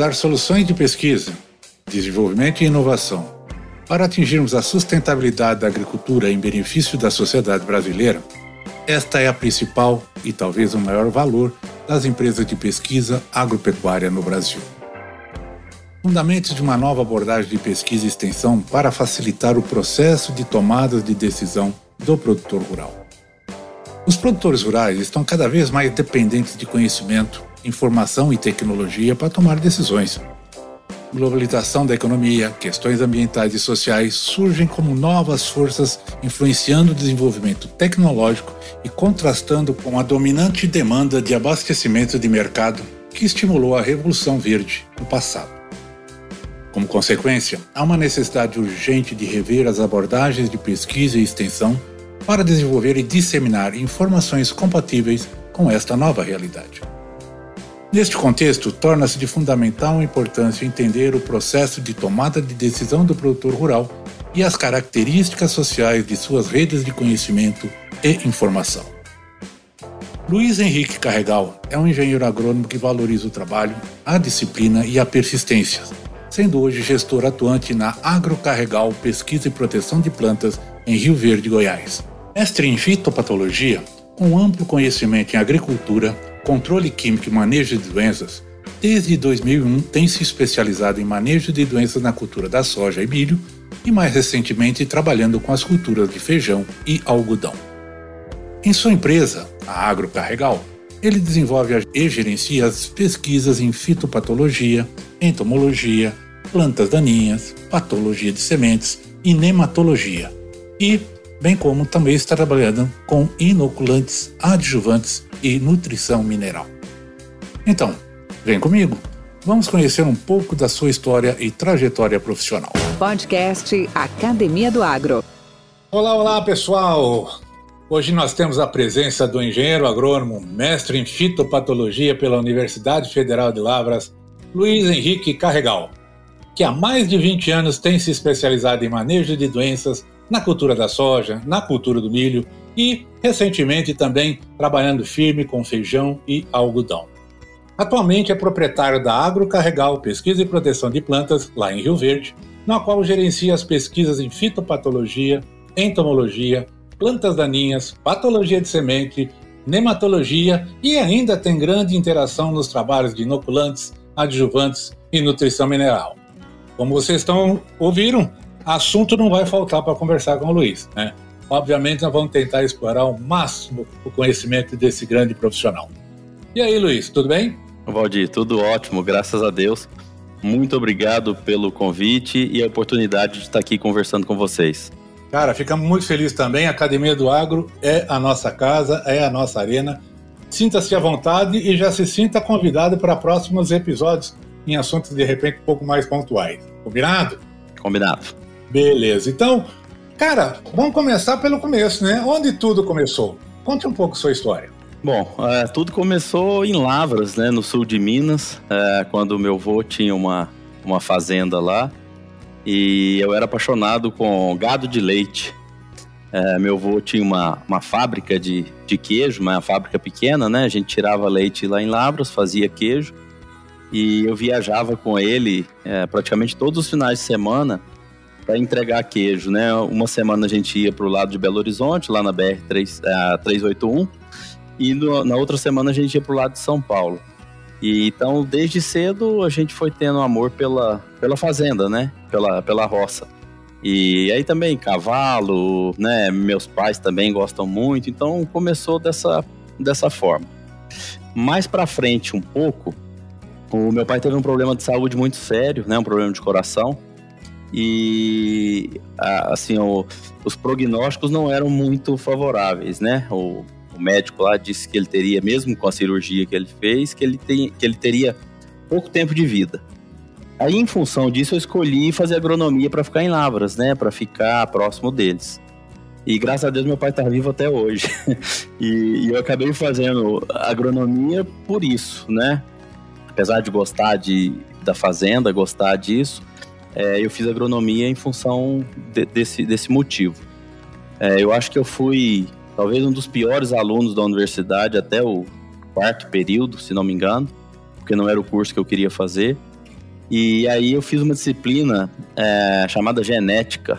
Viabilizar soluções de pesquisa, desenvolvimento e inovação para atingirmos a sustentabilidade da agricultura em benefício da sociedade brasileira, esta é a principal e talvez o maior valor das empresas de pesquisa agropecuária no Brasil. Fundamentos de uma nova abordagem de pesquisa e extensão para facilitar o processo de tomada de decisão do produtor rural. Os produtores rurais estão cada vez mais dependentes de conhecimento, informação e tecnologia para tomar decisões globalização da economia, questões ambientais e sociais surgem como novas forças influenciando o desenvolvimento tecnológico e contrastando com a dominante demanda de abastecimento de mercado que estimulou a Revolução Verde no passado. Como consequência, há uma necessidade urgente de rever as abordagens de pesquisa e extensão para desenvolver e disseminar informações compatíveis com esta nova realidade. Neste contexto, torna-se de fundamental importância entender o processo de tomada de decisão do produtor rural e as características sociais de suas redes de conhecimento e informação. Luiz Henrique Carregal é um engenheiro agrônomo que valoriza o trabalho, a disciplina e a persistência, sendo hoje gestor atuante na Agrocarregal Pesquisa e Proteção de Plantas em Rio Verde, Goiás. Mestre em fitopatologia, com amplo conhecimento em agricultura, controle químico e manejo de doenças, desde 2001 tem se especializado em manejo de doenças na cultura da soja e milho e mais recentemente trabalhando com as culturas de feijão e algodão. Em sua empresa, a Agrocarregal, ele desenvolve e gerencia as pesquisas em fitopatologia, entomologia, plantas daninhas, patologia de sementes e nematologia, e bem como também está trabalhando com inoculantes, adjuvantes e nutrição mineral. Então, vem comigo. Vamos conhecer um pouco da sua história e trajetória profissional. Podcast Academia do Agro. Olá, olá, pessoal. Hoje nós temos a presença do engenheiro agrônomo, mestre em fitopatologia pela Universidade Federal de Lavras, Luiz Henrique Carregal, que há mais de 20 anos tem se especializado em manejo de doenças na cultura da soja, na cultura do milho e, recentemente, também trabalhando firme com feijão e algodão. Atualmente é proprietário da Agrocarregal Pesquisa e Proteção de Plantas, lá em Rio Verde, na qual gerencia as pesquisas em fitopatologia, entomologia, plantas daninhas, patologia de semente, nematologia e ainda tem grande interação nos trabalhos de inoculantes, adjuvantes e nutrição mineral. Como vocês estão ouviram, assunto não vai faltar para conversar com o Luiz, né? Obviamente, nós vamos tentar explorar ao máximo o conhecimento desse grande profissional. E aí, Luiz, tudo bem? Valdir, tudo ótimo, graças a Deus. Muito obrigado pelo convite e a oportunidade de estar aqui conversando com vocês. Cara, ficamos muito felizes também. A Academia do Agro é a nossa casa, é a nossa arena. Sinta-se à vontade e já se sinta convidado para próximos episódios em assuntos de repente um pouco mais pontuais. Combinado? Combinado. Beleza. Então, Cara, vamos começar pelo começo, né? Onde tudo começou? Conte um pouco sua história. Bom, é, tudo começou em Lavras, né, no sul de Minas, é, quando meu avô tinha uma, uma fazenda lá e eu era apaixonado com gado de leite. É, meu avô tinha uma, uma fábrica de, de queijo, uma fábrica pequena, né? A gente tirava leite lá em Lavras, fazia queijo. e eu viajava com ele é, praticamente todos os finais de semana para entregar queijo, né? Uma semana a gente ia para o lado de Belo Horizonte, lá na BR 3, uh, 381, e no, na outra semana a gente ia para o lado de São Paulo. E então, desde cedo, a gente foi tendo amor pela, pela fazenda, né? Pela, pela roça. E aí também cavalo, né? Meus pais também gostam muito, então começou dessa, dessa forma. Mais para frente um pouco, o meu pai teve um problema de saúde muito sério, né? Um problema de coração. E assim, o, os prognósticos não eram muito favoráveis, né? O, o, médico lá disse que ele teria, mesmo com a cirurgia que ele fez, que ele, tem, que ele teria pouco tempo de vida. Aí, em função disso, eu escolhi fazer agronomia para ficar em Lavras, né? Para ficar próximo deles. E graças a Deus meu pai está vivo até hoje. e, e, eu acabei fazendo agronomia por isso, né? Apesar de gostar de, da fazenda, gostar disso, é, eu fiz agronomia em função de, desse, desse motivo. É, eu acho que eu fui talvez um dos piores alunos da universidade até o quarto período, se não me engano, porque não era o curso que eu queria fazer. E aí eu fiz uma disciplina é, chamada genética.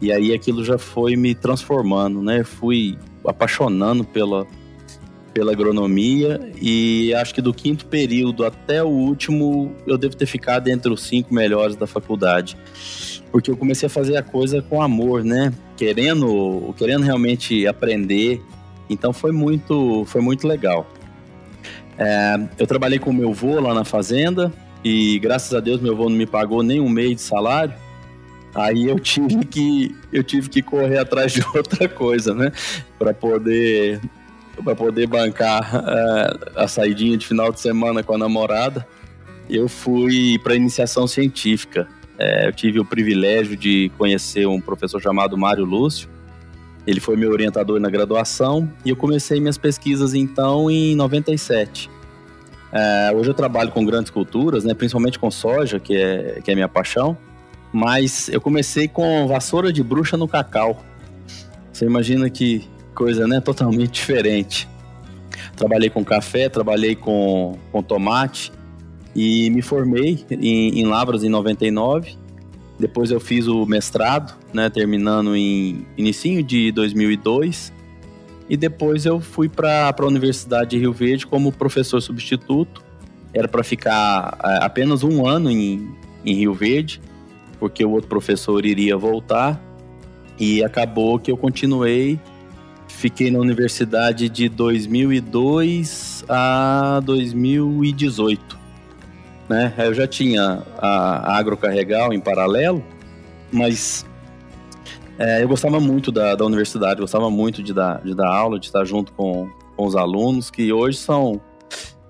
E aí aquilo já foi me transformando, né? Fui apaixonando pela, pela agronomia e acho que do quinto período até o último eu devo ter ficado entre os cinco melhores da faculdade. Porque eu comecei a fazer a coisa com amor, né? Querendo, querendo realmente aprender. Então foi muito, foi muito legal. É, eu trabalhei com meu avô lá na fazenda, e graças a Deus meu avô não me pagou nem um mês de salário. Aí eu tive que eu tive que correr atrás de outra coisa, né, para poder para poder bancar uh, a saidinha de final de semana com a namorada. Eu fui para iniciação científica. É, eu tive o privilégio de conhecer um professor chamado Mário Lúcio. Ele foi meu orientador na graduação e eu comecei minhas pesquisas então em 97. É, hoje eu trabalho com grandes culturas, né, principalmente com soja, que é, que é minha paixão. Mas eu comecei com vassoura de bruxa no cacau. Você imagina que coisa né, totalmente diferente. Trabalhei com café, trabalhei com, com tomate e me formei em, em Lavras em 99. Depois eu fiz o mestrado, né, terminando em início de 2002 e depois eu fui para a Universidade de Rio Verde como professor substituto. Era para ficar é, apenas um ano em, em Rio Verde, porque o outro professor iria voltar. E acabou que eu continuei. Fiquei na universidade de 2002 a 2018. Né? Eu já tinha a, Agrocarregal em paralelo, mas é, eu gostava muito da, da universidade, gostava muito de dar, de dar aula, de estar junto com, com os alunos, que hoje são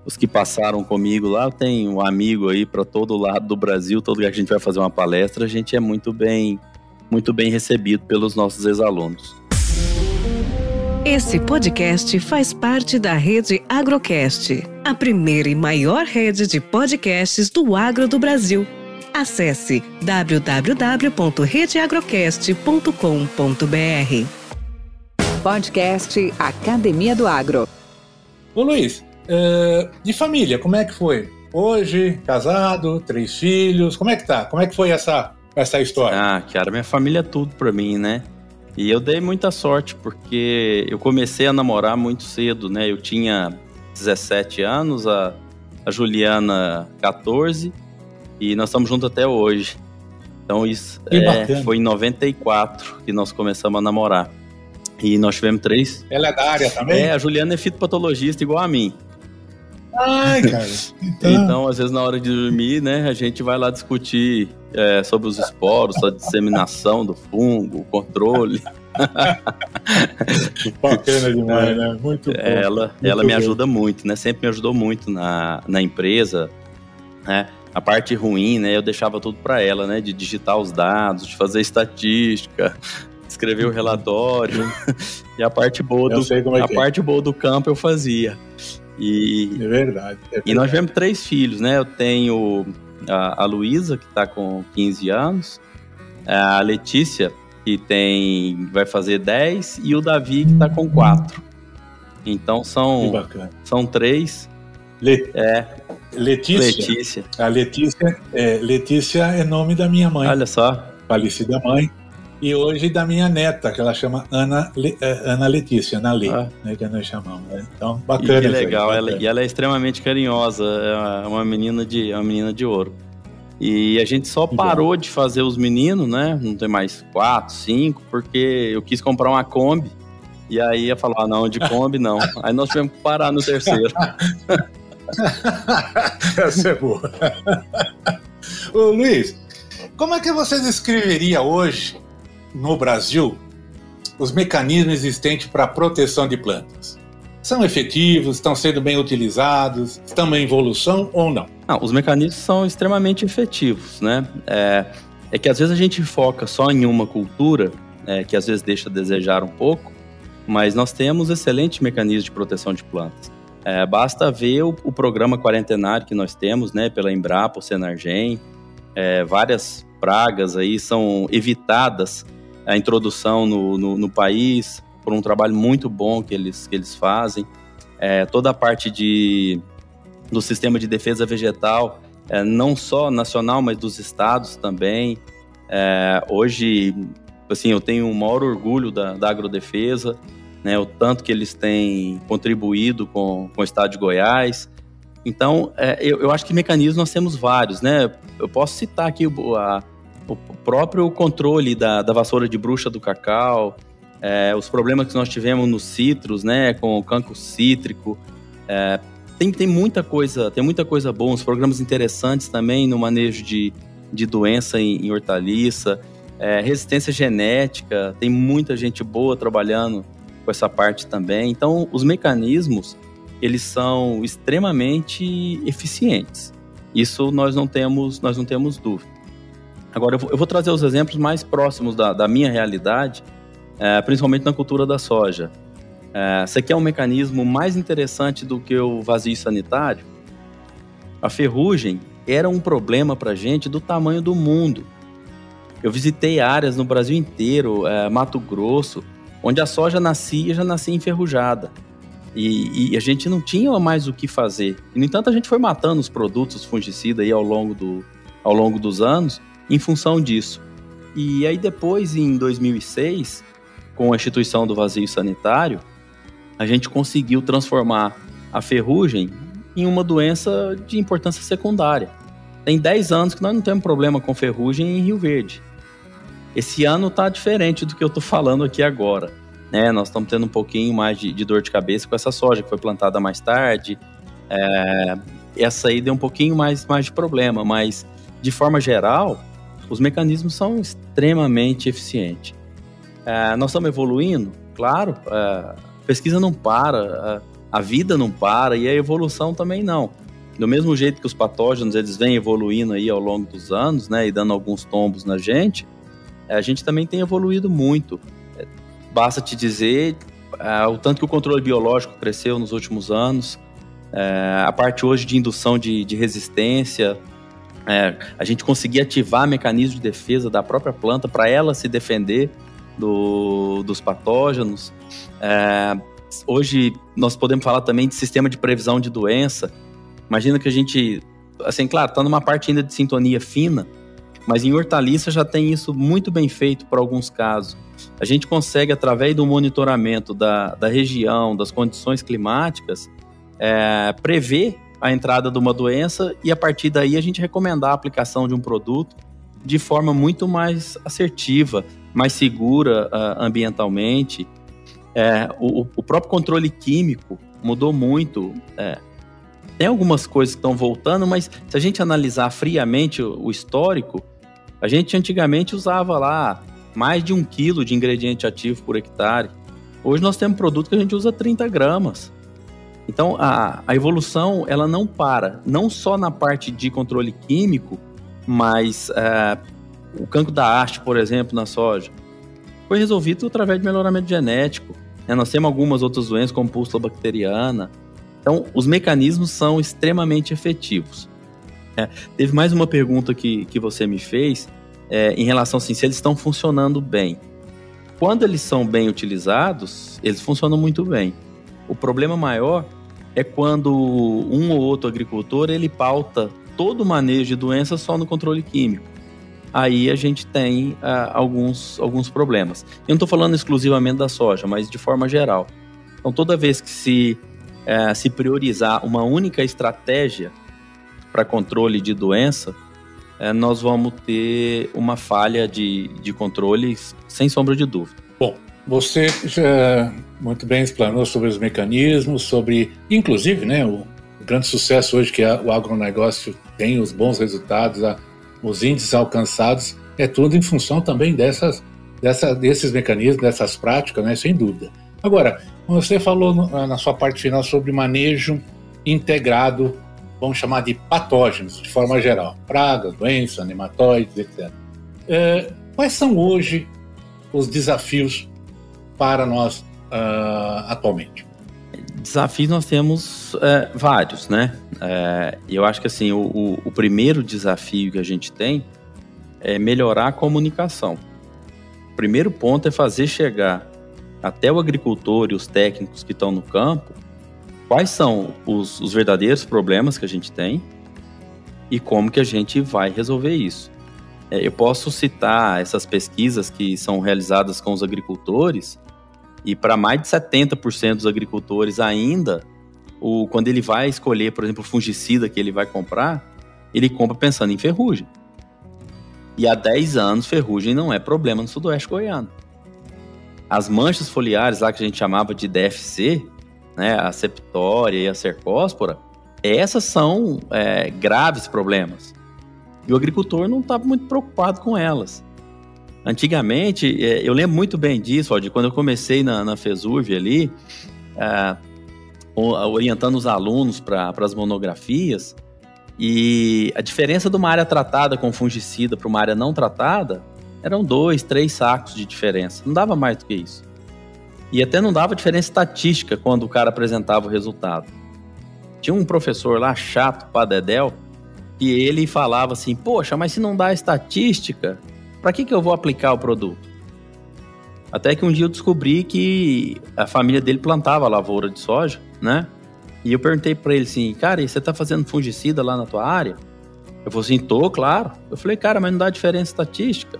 os que passaram comigo lá. Eu tenho um amigo aí para todo lado do Brasil, todo lugar que a gente vai fazer uma palestra, a gente é muito bem, muito bem recebido pelos nossos ex-alunos. Esse podcast faz parte da rede Agrocast, a primeira e maior rede de podcasts do agro do Brasil. Acesse www.redeagrocast.com.br. Podcast Academia do Agro. Ô Luiz, uh, de família, como é que foi? Hoje, casado, três filhos, como é que tá? Como é que foi essa, essa história? Ah, cara, minha família é tudo pra mim, né? E eu dei muita sorte, porque eu comecei a namorar muito cedo, né? Eu tinha 17 anos, a, a Juliana 14, e nós estamos juntos até hoje. Então isso é, foi em 94 que nós começamos a namorar. E nós tivemos três. Ela é da área também? É, a Juliana é fitopatologista igual a mim. Ai, cara. Então... então, às vezes, na hora de dormir, né, a gente vai lá discutir é, sobre os esporos, a disseminação do fungo, o controle. Bacana demais, né? Muito bom. Ela, muito ela me ajuda muito, né? Sempre me ajudou muito na, na empresa, né? a parte ruim, né, eu deixava tudo para ela, né, de digitar os dados, de fazer estatística, escrever o relatório. e a parte boa do é a é. parte boa do campo eu fazia. E é verdade, é verdade. E nós tivemos três filhos, né? Eu tenho a, a Luísa, que está com 15 anos, a Letícia, que tem vai fazer 10 e o Davi que está com 4. Então são são três. Le... É, Letícia. Letícia. A Letícia é, Letícia é nome da minha mãe. Olha só. Falecida mãe. E hoje da minha neta, que ela chama Ana, Le, é, Ana Letícia, Ana Lê, ah. né, que nós chamamos. Né? Então, bacana. E que legal, ela, e ela é extremamente carinhosa, é uma menina de, uma menina de ouro. E a gente só parou de fazer os meninos, né? Não tem mais quatro, cinco, porque eu quis comprar uma Kombi. E aí ia falar, ah, não, de Kombi não. aí nós tivemos que parar no terceiro. Essa é boa. Ô Luiz, como é que você descreveria hoje, no Brasil, os mecanismos existentes para a proteção de plantas? São efetivos, estão sendo bem utilizados, estão em evolução ou não? Não, os mecanismos são extremamente efetivos, né? É, é que às vezes a gente foca só em uma cultura, é, que às vezes deixa a desejar um pouco, mas nós temos excelentes mecanismos de proteção de plantas. É, basta ver o, o, programa quarentenário que nós temos, né, pela Embrapa, o Senargem, é, várias pragas aí são evitadas a introdução no, no, no país, por um trabalho muito bom que eles, que eles fazem. É, toda a parte de, do sistema de defesa vegetal, é, não só nacional, mas dos estados também. É, hoje, assim, eu tenho o maior orgulho da, da agrodefesa, né, o tanto que eles têm contribuído com, com o estado de Goiás. Então, é, eu, eu, acho que mecanismos nós temos vários, né? Eu posso citar aqui a, o próprio controle da, da vassoura de bruxa do cacau, é, os problemas que nós tivemos nos citros, né, com o cancro cítrico. É, tem, tem muita coisa, tem muita coisa boa, uns programas interessantes também no manejo de, de doença em, em hortaliça, é, resistência genética, tem muita gente boa trabalhando com essa parte também. Então, os mecanismos, eles são extremamente eficientes. Isso nós não temos, nós não temos dúvida. Agora, eu vou, eu vou trazer os exemplos mais próximos da, da minha realidade, é, principalmente na cultura da soja. É, você quer um mecanismo mais interessante do que o vazio sanitário? A ferrugem era um problema para gente do tamanho do mundo. Eu visitei áreas no Brasil inteiro, é, Mato Grosso, onde a soja nascia já nascia enferrujada. E, e, a gente não tinha mais o que fazer. E, no entanto, a gente foi matando os produtos fungicidas aí ao longo, do, ao longo dos anos em função disso. E aí depois, em 2006, com a instituição do vazio sanitário, a gente conseguiu transformar a ferrugem em uma doença de importância secundária. Tem 10 anos que nós não temos problema com ferrugem em Rio Verde. Esse ano está diferente do que eu estou falando aqui agora. Né? Nós estamos tendo um pouquinho mais de, de, dor de cabeça com essa soja que foi plantada mais tarde. É, essa aí deu um pouquinho mais, mais de problema, mas de forma geral, os mecanismos são extremamente eficientes. É, nós estamos evoluindo, claro, é, a pesquisa não para, a, a vida não para e a evolução também não. Do mesmo jeito que os patógenos eles vêm evoluindo aí ao longo dos anos, né, e dando alguns tombos na gente, é, a gente também tem evoluído muito. É, basta te dizer é, o tanto que o controle biológico cresceu nos últimos anos, é, a parte hoje de indução de, de resistência, é, a gente conseguir ativar mecanismos de defesa da própria planta para ela se defender do, dos patógenos. É, hoje nós podemos falar também de sistema de previsão de doença. Imagina que a gente, assim, claro, está numa parte ainda de sintonia fina, mas em hortaliça já tem isso muito bem feito para alguns casos. A gente consegue, através do monitoramento da, da região, das condições climáticas, é, prever a entrada de uma doença e a partir daí a gente recomendar a aplicação de um produto de forma muito mais assertiva, mais segura uh, ambientalmente. É, o, o, próprio controle químico mudou muito. É, tem algumas coisas que estão voltando, mas se a gente analisar friamente o, o, histórico, a gente antigamente usava lá mais de um quilo de ingrediente ativo por hectare. Hoje nós temos produto que a gente usa 30 gramas. Então a, a evolução ela não para, não só na parte de controle químico, mas é, o cancro da haste, por exemplo, na soja, foi resolvido através de melhoramento genético. Né? Nós temos algumas outras doenças, como pústula bacteriana. Então, os mecanismos são extremamente efetivos. É, teve mais uma pergunta que, que você me fez é, em relação assim, se eles estão funcionando bem. Quando eles são bem utilizados, eles funcionam muito bem. O problema maior é quando um ou outro agricultor ele pauta todo o manejo de doenças só no controle químico. Aí a gente tem uh, alguns, alguns problemas. Eu não estou falando exclusivamente da soja, mas de forma geral. Então, toda vez que se, uh, se priorizar uma única estratégia para controle de doença, uh, nós vamos ter uma falha de, de controle sem sombra de dúvida. Você já muito bem explanou sobre os mecanismos, sobre, inclusive, né, o, grande sucesso hoje que a, o agronegócio tem, os bons resultados, os índices alcançados, é tudo em função também dessas, dessa, desses mecanismos, dessas práticas, né, sem dúvida. Agora, você falou na sua parte final sobre manejo integrado, vamos chamar de patógenos, de forma geral, pragas, doenças, nematóides, etc. É, quais são hoje os desafios para nós uh, atualmente? Desafios nós temos é, vários, né? É, eu acho que assim, o, o, o, primeiro desafio que a gente tem é melhorar a comunicação. O primeiro ponto é fazer chegar até o agricultor e os técnicos que estão no campo quais são os, os verdadeiros problemas que a gente tem e como que a gente vai resolver isso. É, eu posso citar essas pesquisas que são realizadas com os agricultores e para mais de 70% dos agricultores ainda, o, quando ele vai escolher, por exemplo, o fungicida que ele vai comprar, ele compra pensando em ferrugem. E há 10 anos, ferrugem não é problema no sudoeste goiano. As manchas foliares lá que a gente chamava de DFC, né, a septória e a cercóspora, essas são é, graves problemas. E o agricultor não estava muito preocupado com elas. Antigamente, é, eu lembro muito bem disso, de quando eu comecei na, na ali, é, orientando os alunos para as monografias, e a diferença de uma área tratada com fungicida para uma área não tratada eram dois, três sacos de diferença. Não dava mais do que isso. E até não dava diferença estatística quando o cara apresentava o resultado. Tinha um professor lá chato, Padedel, que ele falava assim: Poxa, mas se não dá estatística, para que, que eu vou aplicar o produto? Até que um dia eu descobri que a família dele plantava lavoura de soja, né? E eu perguntei para ele assim, cara, e você tá fazendo fungicida lá na tua área? Eu falei assim, tô, claro. Eu falei, cara, mas não dá diferença estatística.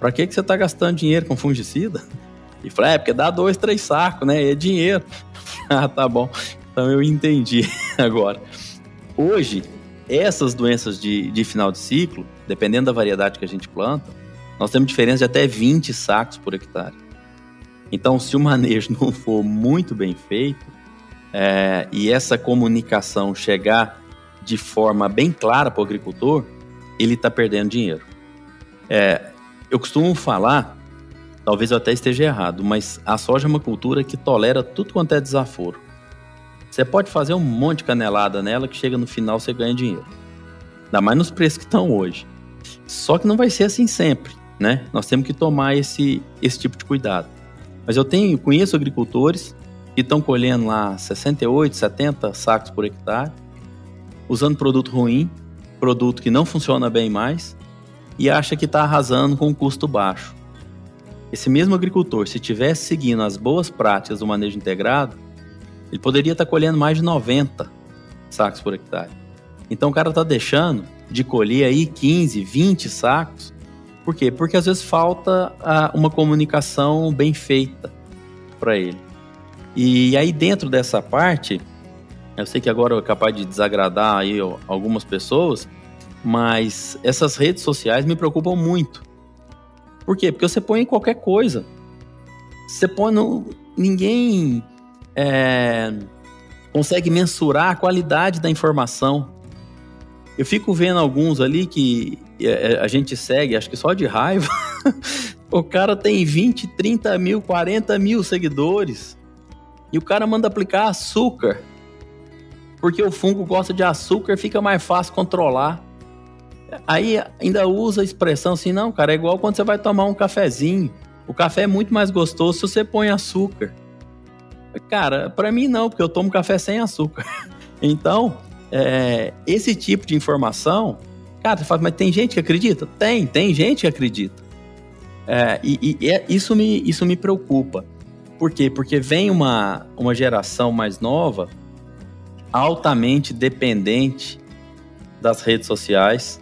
Para que, que você tá gastando dinheiro com fungicida? E falei, é, porque dá dois, três sacos, né? E é dinheiro. ah, tá bom. Então eu entendi agora. Hoje, essas doenças de, de final de ciclo, dependendo da variedade que a gente planta, nós temos diferença de até 20 sacos por hectare. Então, se o manejo não for muito bem feito é, e essa comunicação chegar de forma bem clara para o agricultor, ele está perdendo dinheiro. É, eu costumo falar, talvez eu até esteja errado, mas a soja é uma cultura que tolera tudo quanto é desaforo. Você pode fazer um monte de canelada nela que chega no final você ganha dinheiro. Ainda mais nos preços que estão hoje. Só que não vai ser assim sempre né? Nós temos que tomar esse, esse tipo de cuidado. Mas eu tenho, conheço agricultores que estão colhendo lá 68, 70 sacos por hectare, usando produto ruim, produto que não funciona bem mais, e acha que está arrasando com um custo baixo. Esse mesmo agricultor, se tivesse seguindo as boas práticas do manejo integrado, ele poderia estar tá colhendo mais de 90 sacos por hectare. Então o cara está deixando de colher aí 15, 20 sacos por quê? Porque às vezes falta ah, uma comunicação bem feita para ele. E aí dentro dessa parte, eu sei que agora é capaz de desagradar aí algumas pessoas, mas essas redes sociais me preocupam muito. Por quê? Porque você põe qualquer coisa. Você põe no. Ninguém é, consegue mensurar a qualidade da informação. Eu fico vendo alguns ali que é, a gente segue, acho que só de raiva. o cara tem 20, 30 mil, 40 mil seguidores. E o cara manda aplicar açúcar. Porque o fungo gosta de açúcar, fica mais fácil controlar. Aí ainda usa a expressão assim, não, cara, é igual quando você vai tomar um cafezinho. O café é muito mais gostoso se você põe açúcar. Cara, para mim não, porque eu tomo café sem açúcar. Então, é, esse tipo de informação Cara, você fala, mas tem gente que acredita? Tem, tem gente que acredita. É, e, e é, isso, me, isso me preocupa. Por quê? Porque vem uma, uma geração mais nova altamente dependente das redes sociais,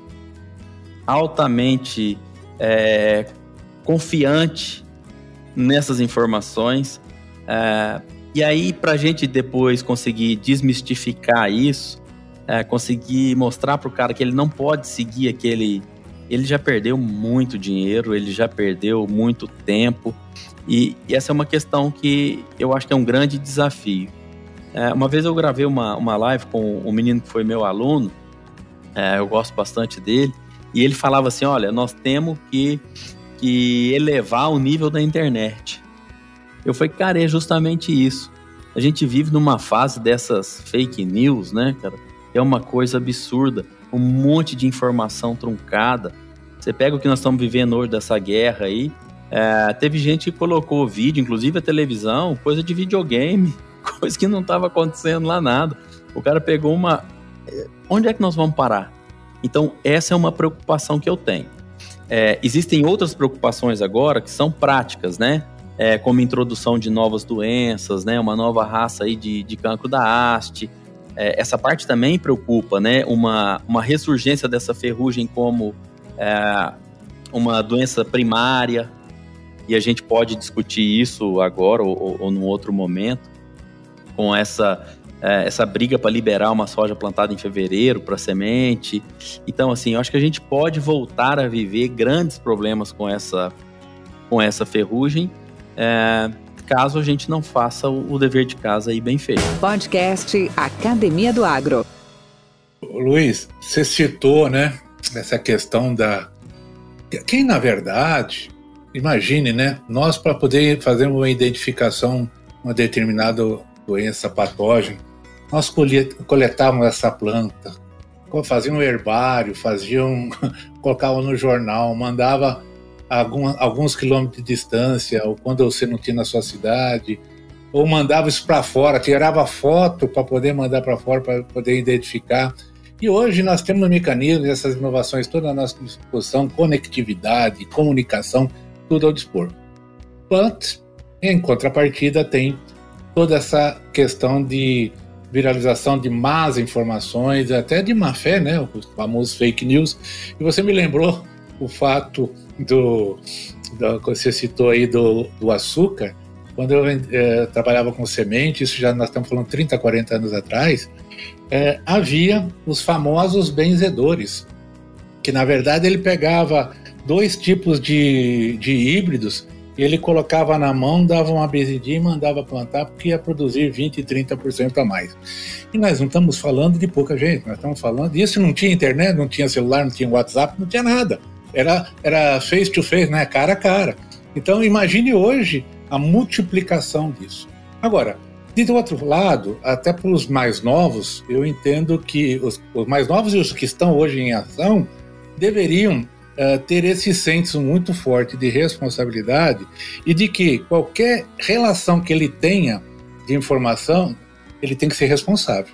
altamente é, confiante nessas informações. É, e aí, para a gente depois conseguir desmistificar isso, é, conseguir mostrar para o cara que ele não pode seguir aquele. Ele já perdeu muito dinheiro, ele já perdeu muito tempo. E, e essa é uma questão que eu acho que é um grande desafio. É, uma vez eu gravei uma, uma live com um menino que foi meu aluno, é, eu gosto bastante dele, e ele falava assim: olha, nós temos que, que elevar o nível da internet. Eu falei, cara, é justamente isso. A gente vive numa fase dessas fake news, né, cara? É uma coisa absurda. Um monte de informação truncada. Você pega o que nós estamos vivendo hoje dessa guerra aí. É, teve gente que colocou vídeo, inclusive a televisão, coisa de videogame, coisa que não estava acontecendo lá nada. O cara pegou uma. É, onde é que nós vamos parar? Então, essa é uma preocupação que eu tenho. É, existem outras preocupações agora que são práticas, né? é, como introdução de novas doenças, né, uma nova raça aí de, de cancro da haste. É, essa parte também preocupa, né, uma, uma ressurgência dessa ferrugem como é, uma doença primária, e a gente pode discutir isso agora ou, ou, num outro momento, com essa, é, essa briga para liberar uma soja plantada em fevereiro para semente. Então, assim, eu acho que a gente pode voltar a viver grandes problemas com essa, com essa ferrugem. É, caso a gente não faça o, o dever de casa aí bem feito. Podcast Academia do Agro. Luiz, você citou, né, essa questão da quem na verdade, imagine, né, nós para poder fazer uma identificação uma determinada doença patógena, nós coletávamos essa planta, faziam um herbário, faziam, colocavam no jornal, mandava alguns quilômetros de distância, ou quando você não tinha na sua cidade, ou mandava isso para fora, tirava foto para poder mandar para fora, para poder identificar. E hoje nós temos mecanismos, essas inovações todas à nossa disposição, conectividade, comunicação, tudo ao dispor. But, em contrapartida, tem toda essa questão de viralização de más informações, até de má fé, né? Os famosos fake news. E você me lembrou o fato do, do você citou aí do, do açúcar, quando eu é, trabalhava com semente, isso já nós estamos falando 30, 40 anos atrás, é, havia os famosos benzedores, que na verdade ele pegava dois tipos de, de híbridos ele colocava na mão, dava uma benzidinha e mandava plantar porque ia produzir 20, 30% a mais. E nós não estamos falando de pouca gente, nós estamos falando, isso não tinha internet, não tinha celular, não tinha WhatsApp, não tinha nada. Era, era face to face, né? cara a cara. Então imagine hoje a multiplicação disso. Agora, de outro lado, até para os mais novos, eu entendo que os, os, mais novos e os que estão hoje em ação deveriam uh, ter esse senso muito forte de responsabilidade e de que qualquer relação que ele tenha de informação, ele tem que ser responsável.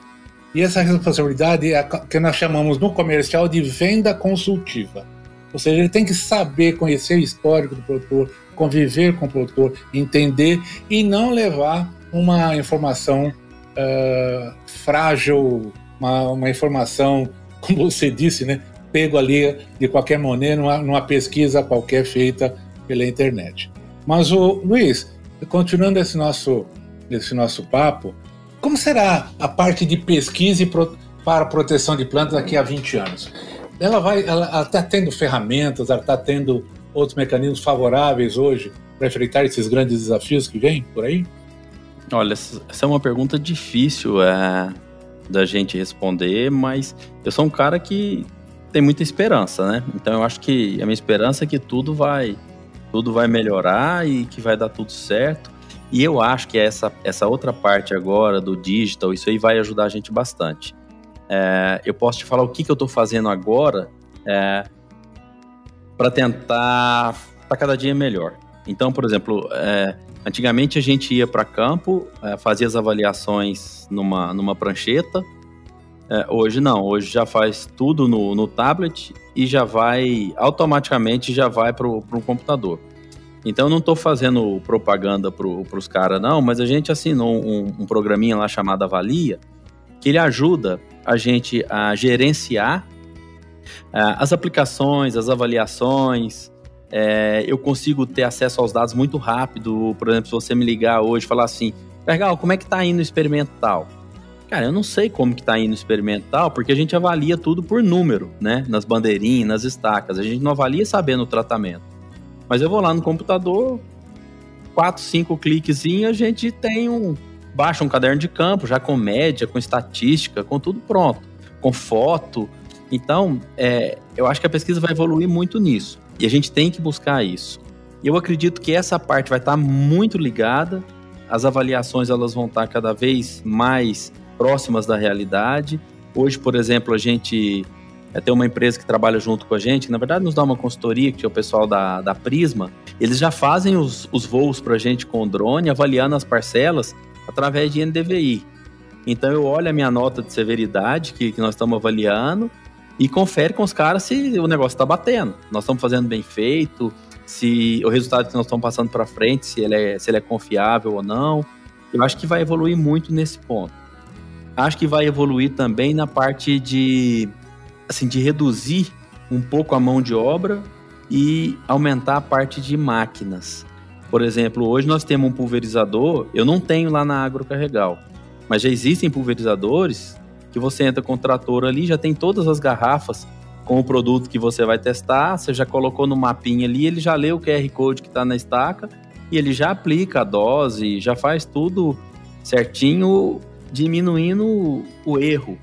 E essa responsabilidade é a que nós chamamos no comercial de venda consultiva. Ou seja, ele tem que saber conhecer o histórico do produtor, conviver com o produtor, entender e não levar uma informação uh, frágil, uma, uma, informação, como você disse, né, pego ali de qualquer maneira numa, numa pesquisa qualquer feita pela internet. Mas o Luiz, continuando esse nosso esse nosso papo, como será a parte de pesquisa pro, para proteção de plantas daqui a 20 anos? Ela vai, ela está tendo ferramentas, ela está tendo outros mecanismos favoráveis hoje para enfrentar esses grandes desafios que vêm por aí? Olha, essa é uma pergunta difícil é, da gente responder, mas eu sou um cara que tem muita esperança, né? Então eu acho que a minha esperança é que tudo vai, tudo vai melhorar e que vai dar tudo certo. E eu acho que essa, essa outra parte agora do digital, isso aí vai ajudar a gente bastante. É, eu posso te falar o que, que eu estou fazendo agora é, para tentar para cada dia melhor. Então, por exemplo, é, antigamente a gente ia para campo, é, fazia as avaliações numa, numa prancheta. É, hoje não, hoje já faz tudo no, no tablet e já vai automaticamente já vai para o computador. Então, não estou fazendo propaganda para os caras, não, mas a gente assinou um, um programinha lá chamado Avalia, que ele ajuda a gente a gerenciar uh, as aplicações, as avaliações. É, eu consigo ter acesso aos dados muito rápido. Por exemplo, se você me ligar hoje e falar assim, Pergal, como é que está indo o experimental? Cara, eu não sei como que tá indo o experimental, porque a gente avalia tudo por número, né? Nas bandeirinhas, nas estacas. A gente não avalia sabendo o tratamento. Mas eu vou lá no computador, quatro, cinco cliques e a gente tem um. Baixa um caderno de campo, já com média, com estatística, com tudo pronto, com foto. Então, é, eu acho que a pesquisa vai evoluir muito nisso. E a gente tem que buscar isso. Eu acredito que essa parte vai estar muito ligada. As avaliações elas vão estar cada vez mais próximas da realidade. Hoje, por exemplo, a gente é, tem uma empresa que trabalha junto com a gente, que na verdade nos dá uma consultoria, que é o pessoal da, da Prisma. Eles já fazem os, os voos para a gente com o drone, avaliando as parcelas através de NDVI. Então eu olho a minha nota de severidade que, que nós estamos avaliando e confere com os caras se o negócio está batendo. Nós estamos fazendo bem feito, se o resultado que nós estamos passando para frente, se ele, é, se ele é confiável ou não. Eu acho que vai evoluir muito nesse ponto. Acho que vai evoluir também na parte de assim, de reduzir um pouco a mão de obra e aumentar a parte de máquinas. Por exemplo, hoje nós temos um pulverizador, eu não tenho lá na Agrocarregal, mas já existem pulverizadores que você entra com o trator ali, já tem todas as garrafas com o produto que você vai testar, você já colocou no mapinha ali, ele já lê o QR Code que está na estaca e ele já aplica a dose, já faz tudo certinho, diminuindo o erro.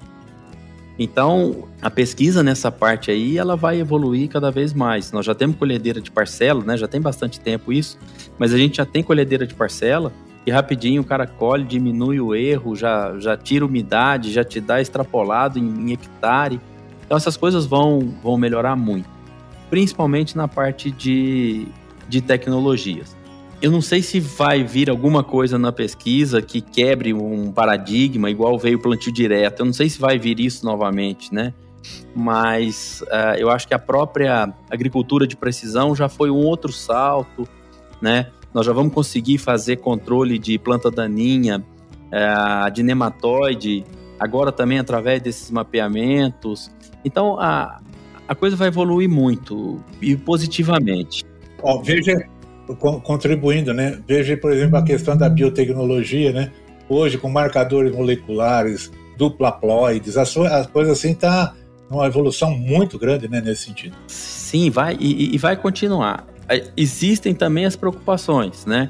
Então, a pesquisa nessa parte aí, ela vai evoluir cada vez mais. Nós já temos colhedeira de parcela, né? Já tem bastante tempo isso, mas a gente já tem colhedeira de parcela e rapidinho o cara colhe, diminui o erro, já, já tira umidade, já te dá extrapolado em, em hectare. Então essas coisas vão, vão melhorar muito, principalmente na parte de, de tecnologias. Eu não sei se vai vir alguma coisa na pesquisa que quebre um paradigma, igual veio o plantio direto. Eu não sei se vai vir isso novamente, né? Mas uh, eu acho que a própria agricultura de precisão já foi um outro salto, né? Nós já vamos conseguir fazer controle de planta daninha, uh, de nematóide, agora também através desses mapeamentos. Então a, a coisa vai evoluir muito e positivamente. Ó, veja, contribuindo, né? Veja, por exemplo, a questão da biotecnologia, né? Hoje, com marcadores moleculares, duplaploides, as, as coisas assim tá uma evolução muito grande, né, nesse sentido. Sim, vai e, e vai continuar. Existem também as preocupações, né?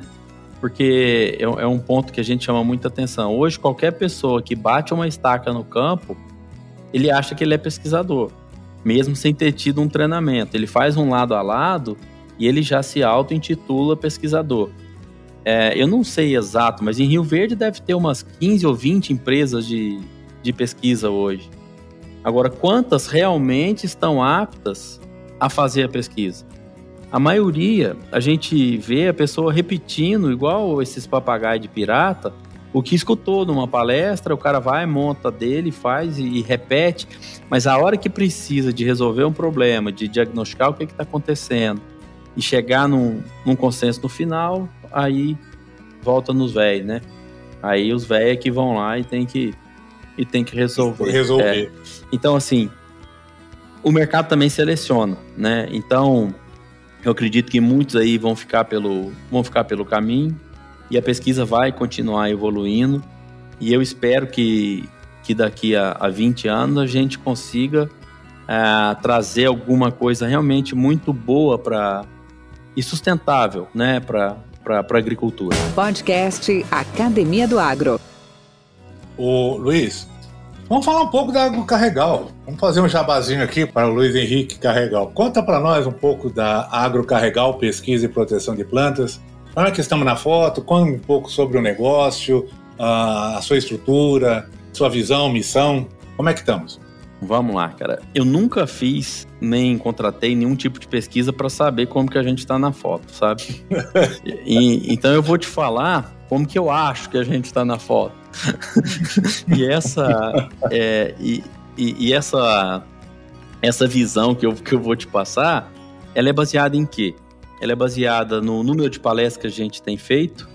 Porque é, é um ponto que a gente chama muita atenção. Hoje, qualquer pessoa que bate uma estaca no campo, ele acha que ele é pesquisador, mesmo sem ter tido um treinamento. Ele faz um lado a lado e ele já se auto-intitula pesquisador. É, eu não sei exato, mas em Rio Verde deve ter umas 15 ou 20 empresas de, de pesquisa hoje. Agora, quantas realmente estão aptas a fazer a pesquisa? A maioria, a gente vê a pessoa repetindo, igual esses papagaios de pirata, o que escutou numa palestra, o cara vai, monta dele, faz e, e repete, mas a hora que precisa de resolver um problema, de diagnosticar o que está acontecendo, e chegar num, num consenso no final, aí volta nos velhos, né? Aí os velhos é que vão lá e tem que, e tem que resolver. resolver. É. Então, assim, o mercado também seleciona, né? Então, eu acredito que muitos aí vão ficar pelo, vão ficar pelo caminho e a pesquisa vai continuar evoluindo. E eu espero que, que daqui a, a 20 anos a gente consiga é, trazer alguma coisa realmente muito boa para e sustentável né, para a agricultura. Podcast Academia do Agro. O Luiz, vamos falar um pouco da Agro Carregal. Vamos fazer um jabazinho aqui para o Luiz Henrique Carregal. Conta para nós um pouco da Agro Carregal Pesquisa e Proteção de Plantas. Olha que estamos na foto, conta um pouco sobre o negócio, a sua estrutura, sua visão, missão. Como é que estamos? Vamos lá, cara. Eu nunca fiz nem contratei nenhum tipo de pesquisa para saber como que a gente está na foto, sabe? e, então eu vou te falar como que eu acho que a gente está na foto. e essa é, e, e, e, essa essa visão que eu, que eu vou te passar, ela é baseada em quê? Ela é baseada no número de palestras que a gente tem feito,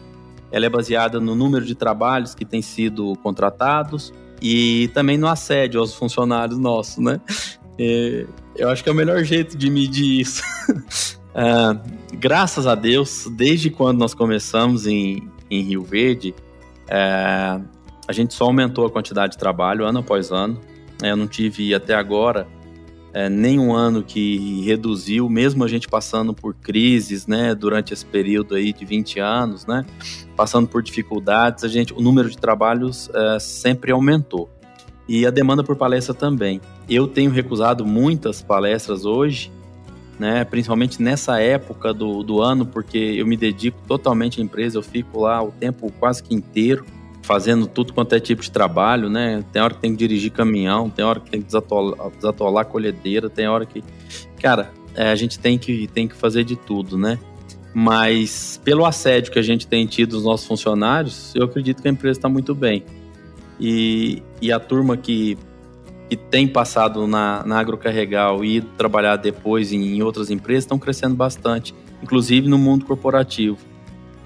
ela é baseada no número de trabalhos que têm sido contratados, e também no assédio aos funcionários nossos, né? E eu acho que é o melhor jeito de medir isso. uh, graças a Deus, desde quando nós começamos em, em Rio Verde, uh, a gente só aumentou a quantidade de trabalho ano após ano. Eu não tive até agora é, nenhum ano que reduziu, mesmo a gente passando por crises, né, durante esse período aí de 20 anos, né, passando por dificuldades, a gente, o número de trabalhos é, sempre aumentou. E a demanda por palestra também. Eu tenho recusado muitas palestras hoje, né, principalmente nessa época do, do ano, porque eu me dedico totalmente à empresa, eu fico lá o tempo quase que inteiro, fazendo tudo quanto é tipo de trabalho, né? Tem hora que tem que dirigir caminhão, tem hora que tem que desatolar, desatolar colhedeira, tem hora que. Cara, é, a gente tem que, tem que fazer de tudo, né? Mas pelo assédio que a gente tem tido dos nossos funcionários, eu acredito que a empresa está muito bem. E, e a turma que, que tem passado na, na Agrocarregal e trabalhar depois em, em outras empresas estão crescendo bastante, inclusive no mundo corporativo.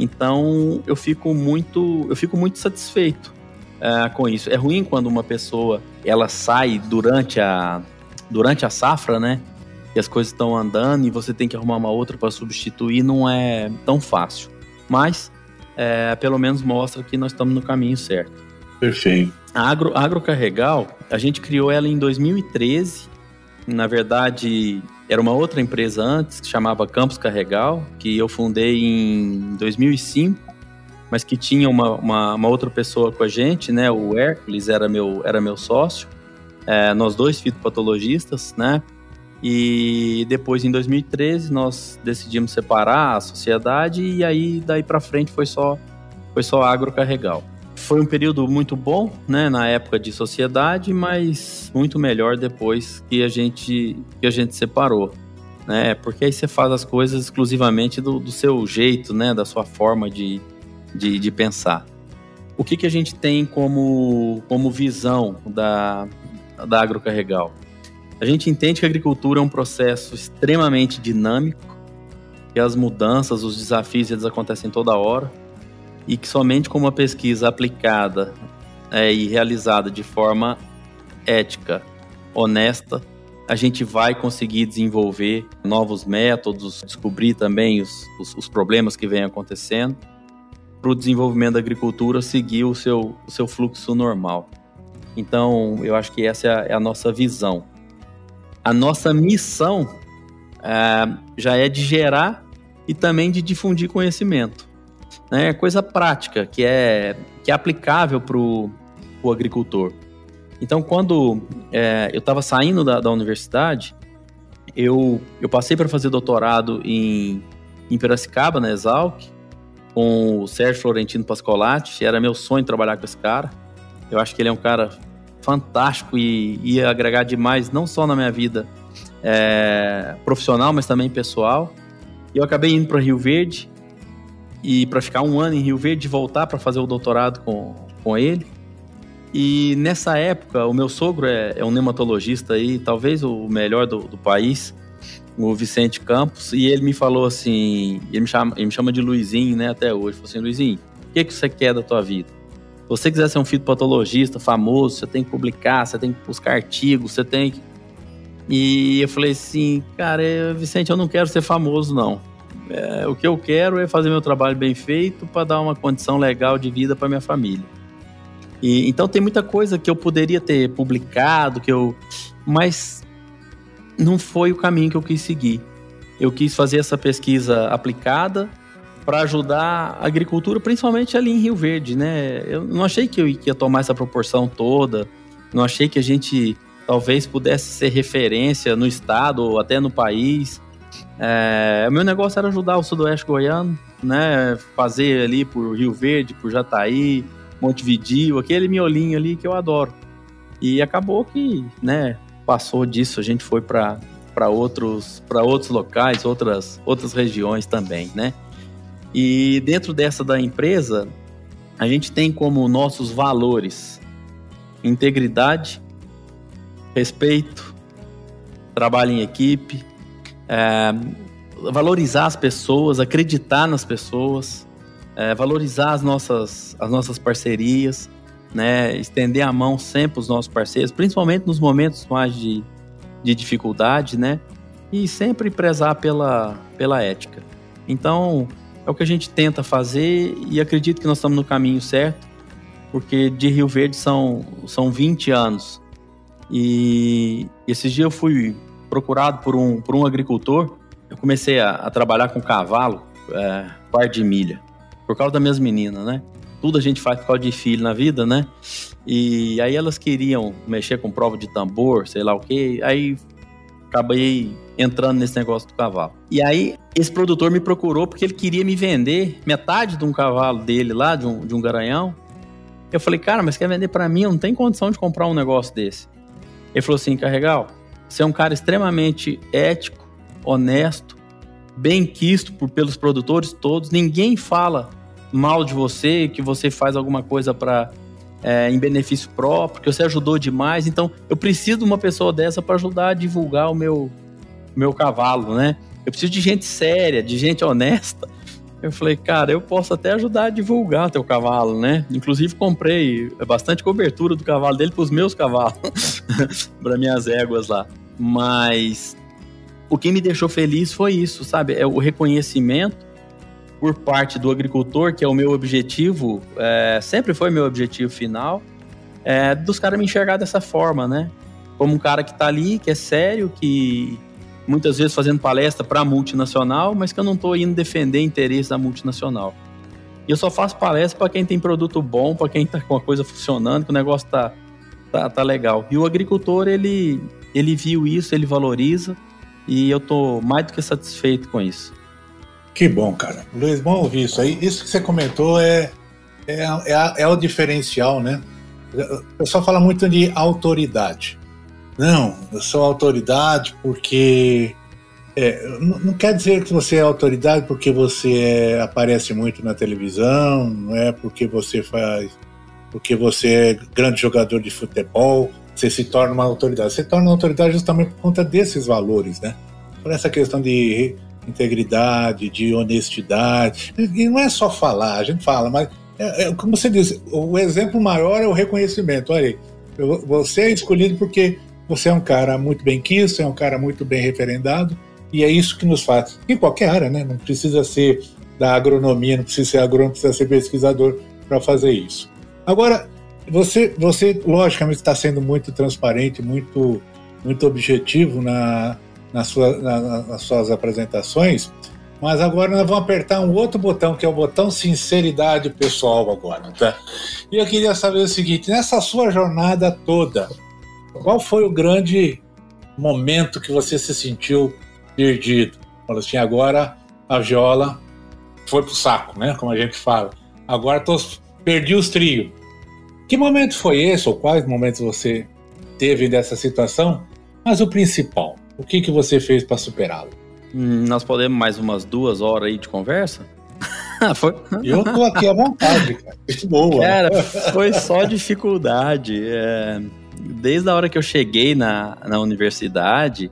Então eu fico muito, eu fico muito satisfeito uh, com isso. É ruim quando uma pessoa ela sai durante a, durante a safra, né? E as coisas estão andando e você tem que arrumar uma outra para substituir, não é tão fácil. Mas é, pelo menos mostra que nós estamos no caminho certo. Perfeito. A Agro, a Agrocarregal, a gente criou ela em 2013. Na verdade, era uma outra empresa antes, que chamava Campos Carregal, que eu fundei em 2005, mas que tinha uma, uma, uma outra pessoa com a gente, né? O Hércules era meu, era meu sócio. É, nós dois fitopatologistas, né? E depois, em 2013, nós decidimos separar a sociedade e aí, daí para frente, foi só, foi só agrocarregal. Foi um período muito bom, né, na época de sociedade, mas muito melhor depois que a gente, que a gente separou. Né? Porque aí você faz as coisas exclusivamente do, do seu jeito, né? Da sua forma de, de, de pensar. O que, que a gente tem como, como visão da, da agrocarregal? A gente entende que a agricultura é um processo extremamente dinâmico, que as mudanças, os desafios, eles acontecem toda hora e que somente com uma pesquisa aplicada é, e realizada de forma ética, honesta, a gente vai conseguir desenvolver novos métodos, descobrir também os, os, os problemas que vêm acontecendo, para o desenvolvimento da agricultura seguir o seu, o seu fluxo normal. Então, eu acho que essa é a, é a nossa visão. A nossa missão é, já é de gerar e também de difundir conhecimento né, coisa prática, que é, que é aplicável para o agricultor. Então, quando é, eu estava saindo da, da, universidade, eu, eu passei para fazer doutorado em, em Piracicaba, na Exalc, com o Sérgio Florentino Pascolati. Era meu sonho trabalhar com esse cara. Eu acho que ele é um cara fantástico e ia agregar demais, não só na minha vida é, profissional, mas também pessoal. E eu acabei indo para Rio Verde, e para ficar um ano em Rio Verde e voltar para fazer o doutorado com, com ele. E nessa época, o meu sogro é, é um nematologista aí, talvez o melhor do, do, país, o Vicente Campos, e ele me falou assim, ele me chama, ele me chama de Luizinho, né, até hoje, falou assim, Luizinho, o que, que você quer da tua vida? Se você quiser ser um fitopatologista famoso, você tem que publicar, você tem que buscar artigos, você tem que... E eu falei assim, cara, Vicente, eu não quero ser famoso, não. É, o que eu quero é fazer meu trabalho bem feito para dar uma condição legal de vida para minha família. E, então tem muita coisa que eu poderia ter publicado, que eu, mas não foi o caminho que eu quis seguir. Eu quis fazer essa pesquisa aplicada para ajudar a agricultura, principalmente ali em Rio Verde, né? Eu não achei que eu ia tomar essa proporção toda, não achei que a gente talvez pudesse ser referência no estado ou até no país. É, o meu negócio era ajudar o sudoeste goiano, né? Fazer ali por Rio Verde, por Jataí, Montevidio, aquele miolinho ali que eu adoro. E acabou que, né, passou disso, a gente foi para para outros para outros locais, outras outras regiões também, né? E dentro dessa da empresa, a gente tem como nossos valores integridade, respeito, trabalho em equipe, é, valorizar as pessoas, acreditar nas pessoas, é, valorizar as nossas, as nossas parcerias. né? Estender a mão sempre para os nossos parceiros, principalmente nos momentos mais de, de dificuldade, né? E sempre prezar pela, pela ética. Então, é o que a gente tenta fazer e acredito que nós estamos no caminho certo, porque de Rio Verde são, são 20 anos. E esses dias eu fui procurado por um, por um agricultor, eu comecei a, a trabalhar com cavalo, é, par de milha, por causa das minhas meninas, né? Tudo a gente faz por causa de filho na vida, né? E aí elas queriam mexer com prova de tambor, sei lá o quê. Aí acabei entrando nesse negócio do cavalo. E aí, esse produtor me procurou porque ele queria me vender metade de um cavalo dele lá, de um, de um garanhão. Eu falei, cara, mas quer vender para mim? Eu não tenho condição de comprar um negócio desse. Ele falou assim, Carregal, você é um cara extremamente ético, honesto, bem quisto por, pelos produtores todos. Ninguém fala mal de você, que você faz alguma coisa para é, em benefício próprio, que você ajudou demais. Então, eu preciso de uma pessoa dessa para ajudar a divulgar o meu, meu cavalo, né? Eu preciso de gente séria, de gente honesta. Eu falei, cara, eu posso até ajudar a divulgar teu cavalo, né? Inclusive comprei bastante cobertura do cavalo dele para os meus cavalos, para minhas éguas lá. Mas o que me deixou feliz foi isso, sabe? É o reconhecimento por parte do agricultor, que é o meu objetivo, é, sempre foi meu objetivo final, é, dos caras me enxergar dessa forma, né? Como um cara que tá ali, que é sério, que muitas vezes fazendo palestra para multinacional, mas que eu não estou indo defender interesse da multinacional. E eu só faço palestra para quem tem produto bom, para quem está com a coisa funcionando, que o negócio tá, tá, tá legal. E o agricultor, ele, ele viu isso, ele valoriza, e eu tô mais do que satisfeito com isso. Que bom, cara. Luiz, bom ouvir isso aí. Isso que você comentou é, é, é, é o diferencial, né? O pessoal fala muito de autoridade. Não, eu sou autoridade porque. É, não quer dizer que você é autoridade porque você é, aparece muito na televisão, não é porque você faz. porque você é grande jogador de futebol, você se torna uma autoridade. Você torna uma autoridade justamente por conta desses valores, né? Por essa questão de integridade, de honestidade. E não é só falar, a gente fala, mas é, é, como você diz, o exemplo maior é o reconhecimento. Olha aí, você é escolhido porque você é um cara muito bem quisto, é um cara muito bem referendado, e é isso que nos faz. Em qualquer área, né? Não precisa ser da agronomia, não precisa ser agrônomo, precisa ser pesquisador para fazer isso. Agora, você, você logicamente está sendo muito transparente, muito, muito objetivo na, na sua, na, nas suas apresentações, mas agora nós vamos apertar um outro botão, que é o botão sinceridade pessoal agora, tá? E eu queria saber o seguinte, nessa sua jornada toda, qual foi o grande momento que você se sentiu perdido? Falou assim, agora a viola foi pro saco, né? Como a gente fala. Agora tô, perdi os trios. Que momento foi esse, ou quais momentos você teve dessa situação? Mas o principal, o que, que você fez para superá-lo? Hum, nós podemos mais umas duas horas aí de conversa? foi... Eu tô aqui à vontade, cara. Boa. Cara, foi só dificuldade. É desde a hora que eu cheguei na, na universidade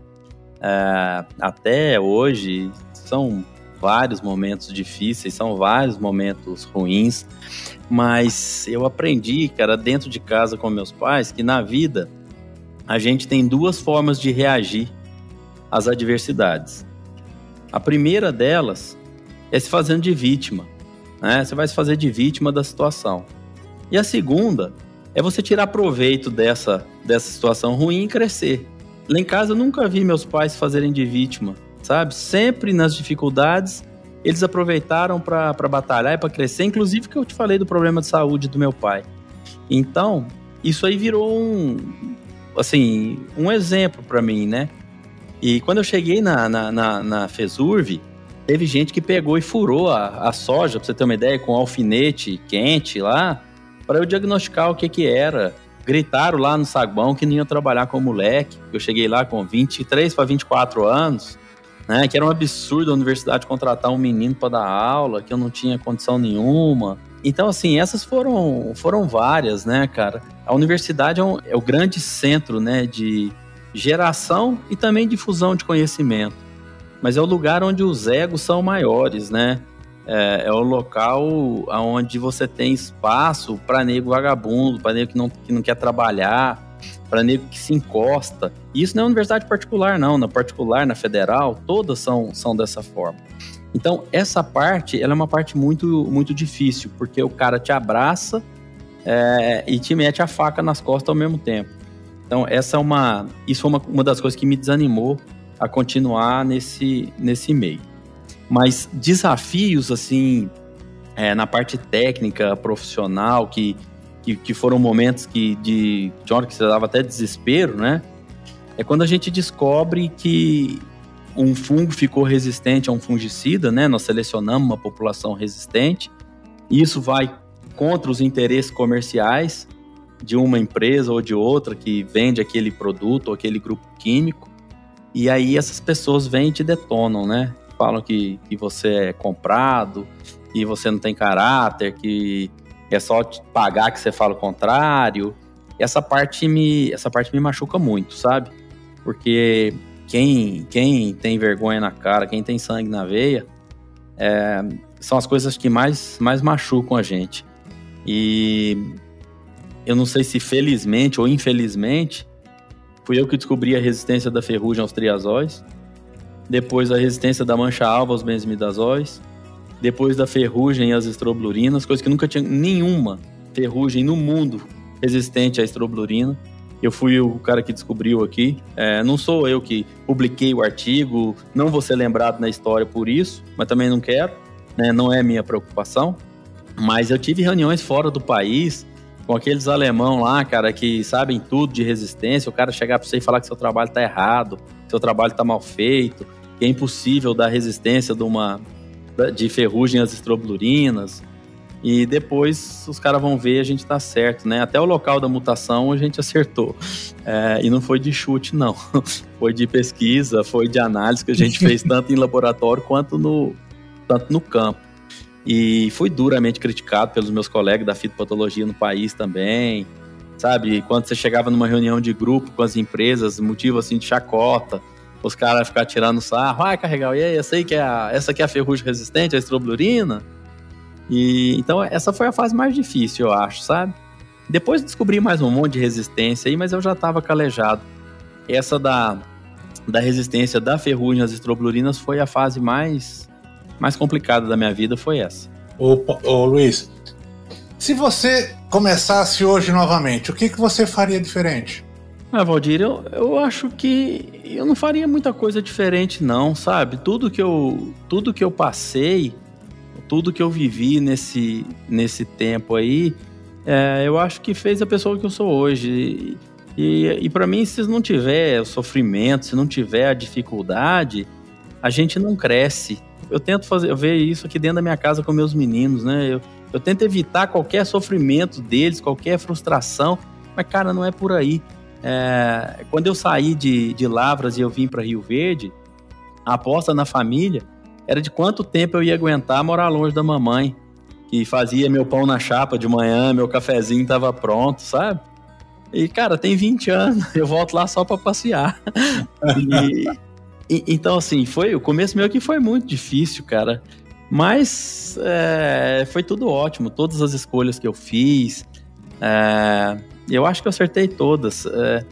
é, até hoje, são vários momentos difíceis, são vários momentos ruins, mas eu aprendi, cara, dentro de casa com meus pais, que na vida a gente tem duas formas de reagir às adversidades. A primeira delas é se fazendo de vítima, né? Você vai se fazer de vítima da situação. E a segunda é você tirar proveito dessa, dessa situação ruim e crescer. Lá em casa eu nunca vi meus pais fazerem de vítima, sabe? Sempre nas dificuldades eles aproveitaram para batalhar e para crescer, inclusive que eu te falei do problema de saúde do meu pai. Então, isso aí virou um assim, um exemplo para mim, né? E quando eu cheguei na, na, na, na Fesurv, teve gente que pegou e furou a, a soja, para você ter uma ideia, com alfinete quente lá, para eu diagnosticar o que que era. Gritaram lá no sagbão que não ia trabalhar com moleque. Eu cheguei lá com 23 para 24 anos, né? Que era um absurdo a universidade contratar um menino para dar aula, que eu não tinha condição nenhuma. Então, assim, essas foram, foram várias, né, cara? A universidade é, um, é o grande centro, né, de geração e também difusão de conhecimento. Mas é o lugar onde os egos são maiores, né? É, é o local onde você tem espaço para nego vagabundo, para nego que não, que não quer trabalhar, para nego que se encosta. E isso não é universidade particular, não. Na particular, na federal, todas são, são dessa forma. Então, essa parte, ela é uma parte muito, muito difícil, porque o cara te abraça é, e te mete a faca nas costas ao mesmo tempo. Então, essa é uma, isso foi uma, uma das coisas que me desanimou a continuar nesse, nesse meio. Mas desafios, assim, é, na parte técnica, profissional, que, que, que, foram momentos que de, de hora que você dava até desespero, né? É quando a gente descobre que um fungo ficou resistente a um fungicida, né? Nós selecionamos uma população resistente. E isso vai contra os interesses comerciais de uma empresa ou de outra que vende aquele produto ou aquele grupo químico. E aí essas pessoas vêm e te detonam, né? Falam que, que você é comprado, que você não tem caráter, que é só pagar que você fala o contrário. Essa parte me, essa parte me machuca muito, sabe? Porque quem, quem tem vergonha na cara, quem tem sangue na veia, é, são as coisas que mais, mais machucam a gente. E eu não sei se felizmente ou infelizmente, fui eu que descobri a resistência da ferrugem aos triazóis depois a resistência da mancha-alva aos benzimidazóis, depois da ferrugem às estroblurinas, coisa que nunca tinha nenhuma ferrugem no mundo resistente à estroblurina. Eu fui o cara que descobriu aqui. É, não sou eu que publiquei o artigo, não vou ser lembrado na história por isso, mas também não quero, né? não é minha preocupação. Mas eu tive reuniões fora do país com aqueles alemão lá, cara, que sabem tudo de resistência. O cara chegar para você e falar que seu trabalho está errado, seu trabalho está mal feito, que é impossível dar resistência de uma de ferrugem às estroblurinas. E depois os caras vão ver a gente tá certo, né? Até o local da mutação a gente acertou. É, e não foi de chute, não. Foi de pesquisa, foi de análise que a gente fez tanto em laboratório quanto no, tanto no campo. E fui duramente criticado pelos meus colegas da fitopatologia no país também. Sabe, quando você chegava numa reunião de grupo com as empresas, motivo assim de chacota, os caras ficar tirando sarro, vai carregar, e aí, essa aí que é a, essa aqui é a ferrugem resistente, a estroblurina. E então essa foi a fase mais difícil, eu acho, sabe? Depois descobri mais um monte de resistência aí, mas eu já estava calejado. Essa da, da resistência da ferrugem às estroblurinas foi a fase mais mais complicada da minha vida, foi essa. Ô, ô Luiz, se você começasse hoje novamente, o que, que você faria diferente? Ah, Valdir, eu, eu acho que eu não faria muita coisa diferente, não, sabe? Tudo que eu, tudo que eu passei, tudo que eu vivi nesse, nesse tempo aí, é, eu acho que fez a pessoa que eu sou hoje. E, e para mim, se não tiver o sofrimento, se não tiver a dificuldade, a gente não cresce. Eu tento fazer, eu ver isso aqui dentro da minha casa com meus meninos, né? Eu, eu tento evitar qualquer sofrimento deles, qualquer frustração, mas cara, não é por aí. É, quando eu saí de, de Lavras e eu vim para Rio Verde, a aposta na família era de quanto tempo eu ia aguentar morar longe da mamãe, que fazia meu pão na chapa de manhã, meu cafezinho estava pronto, sabe? E, cara, tem 20 anos, eu volto lá só para passear. e, e, então, assim, foi o começo meu que foi muito difícil, cara. Mas é, foi tudo ótimo, todas as escolhas que eu fiz. É, eu acho que eu acertei todas. É,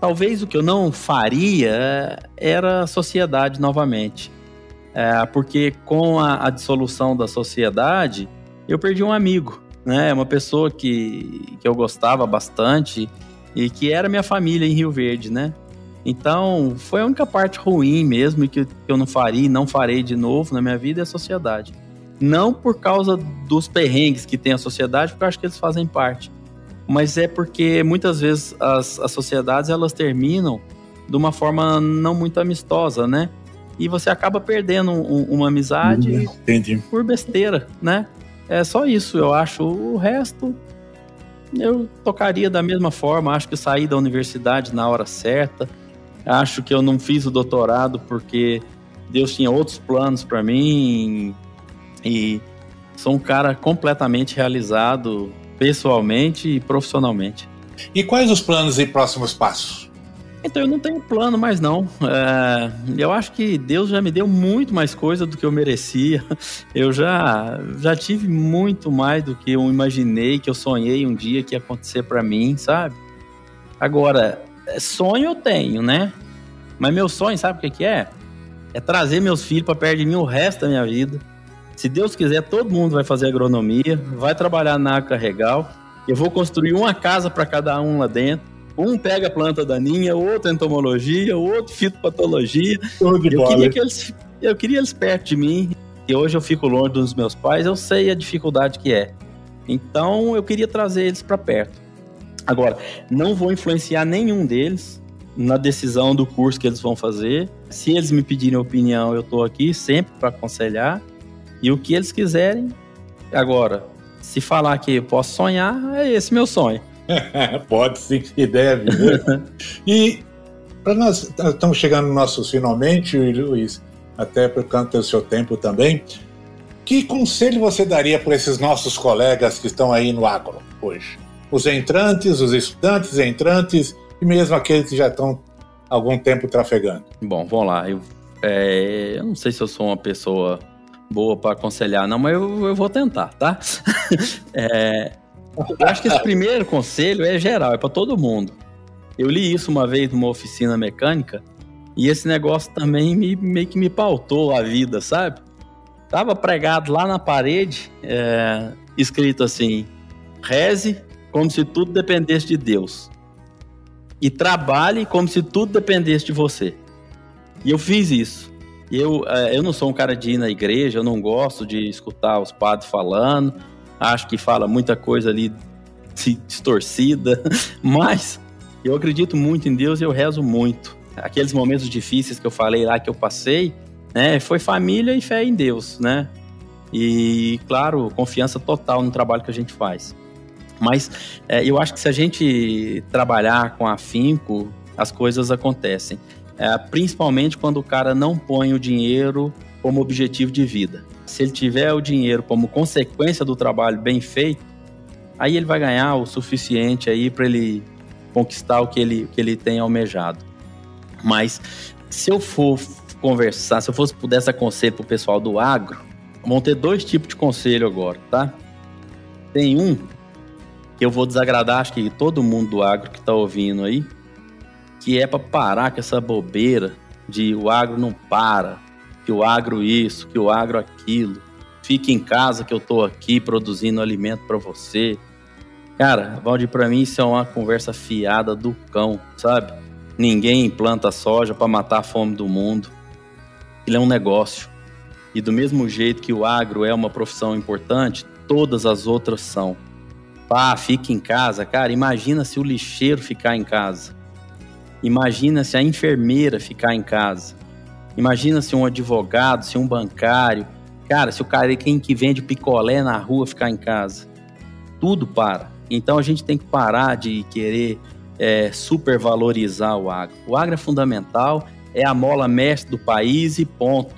talvez o que eu não faria é, era a sociedade novamente. É, porque com a, a, dissolução da sociedade, eu perdi um amigo, né? Uma pessoa que, que eu gostava bastante e que era minha família em Rio Verde, né? Então, foi a única parte ruim mesmo que, que eu não faria e não farei de novo na minha vida é a sociedade. Não por causa dos perrengues que tem a sociedade, porque eu acho que eles fazem parte mas é porque muitas vezes as, as sociedades elas terminam de uma forma não muito amistosa, né? E você acaba perdendo um, uma amizade uhum, Entendi. por besteira, né? É só isso, eu acho. O resto eu tocaria da mesma forma. Acho que saí da universidade na hora certa. Acho que eu não fiz o doutorado porque Deus tinha outros planos para mim. E sou um cara completamente realizado pessoalmente e profissionalmente. E quais os planos e próximos passos? Então eu não tenho plano mais não. É, eu acho que Deus já me deu muito mais coisa do que eu merecia. Eu já já tive muito mais do que eu imaginei, que eu sonhei um dia que ia acontecer para mim, sabe? Agora, sonho eu tenho, né? Mas meu sonho, sabe o que, que é? É trazer meus filhos para perto de mim o resto da minha vida. Se Deus quiser, todo mundo vai fazer agronomia, vai trabalhar na Carregal. Eu vou construir uma casa para cada um lá dentro um pega a planta daninha, outro entomologia, outro fitopatologia. Tudo eu bola. queria que eles, eu queria eles perto de mim. E hoje eu fico longe dos meus pais, eu sei a dificuldade que é. Então eu queria trazer eles para perto. Agora, não vou influenciar nenhum deles na decisão do curso que eles vão fazer. Se eles me pedirem opinião, eu estou aqui sempre para aconselhar. E o que eles quiserem. Agora, se falar que eu posso sonhar, é esse meu sonho. Pode sim e deve. Né? e para nós estamos chegando nos nossos finalmente, Luiz, até por conta do seu tempo também. Que conselho você daria para esses nossos colegas que estão aí no agro hoje? Os entrantes, os estudantes entrantes e mesmo aqueles que já estão há algum tempo trafegando. Bom, vamos lá. Eu, é, eu não sei se eu sou uma pessoa boa para aconselhar, não, mas eu, eu vou tentar, tá? é, eu acho que esse primeiro conselho é geral, é para todo mundo. Eu li isso uma vez numa oficina mecânica e esse negócio também me, meio que me pautou a vida, sabe? Tava pregado lá na parede, é, escrito assim: reze como se tudo dependesse de Deus. E trabalhe como se tudo dependesse de você. E eu fiz isso. Eu, é, eu não sou um cara de ir na igreja, eu não gosto de escutar os padres falando acho que fala muita coisa ali distorcida, mas eu acredito muito em Deus e eu rezo muito. Aqueles momentos difíceis que eu falei lá que eu passei, né, foi família e fé em Deus, né? E, claro, confiança total no trabalho que a gente faz. Mas é, eu acho que se a gente trabalhar com afinco, as coisas acontecem. É, principalmente quando o cara não põe o dinheiro como objetivo de vida se ele tiver o dinheiro como consequência do trabalho bem feito, aí ele vai ganhar o suficiente aí para ele conquistar o que ele, que ele tem almejado. Mas se eu for conversar, se eu fosse pudesse aconselho para o pessoal do agro, vão ter dois tipos de conselho agora, tá? Tem um que eu vou desagradar, acho que todo mundo do agro que está ouvindo aí, que é para parar com essa bobeira de o agro não para, que o agro isso, que o agro aquilo. Fique em casa que eu tô aqui produzindo alimento para você. Cara, Valdir, para mim isso é uma conversa fiada do cão, sabe? Ninguém planta soja para matar a fome do mundo. Ele é um negócio. E do mesmo jeito que o agro é uma profissão importante, todas as outras são. Ah, fique em casa. Cara, imagina se o lixeiro ficar em casa. Imagina se a enfermeira ficar em casa. Imagina se um advogado, se um bancário, cara, se o cara quem que vende picolé na rua ficar em casa. Tudo para. Então a gente tem que parar de querer é, supervalorizar o agro. O agro é fundamental, é a mola mestre do país e ponto.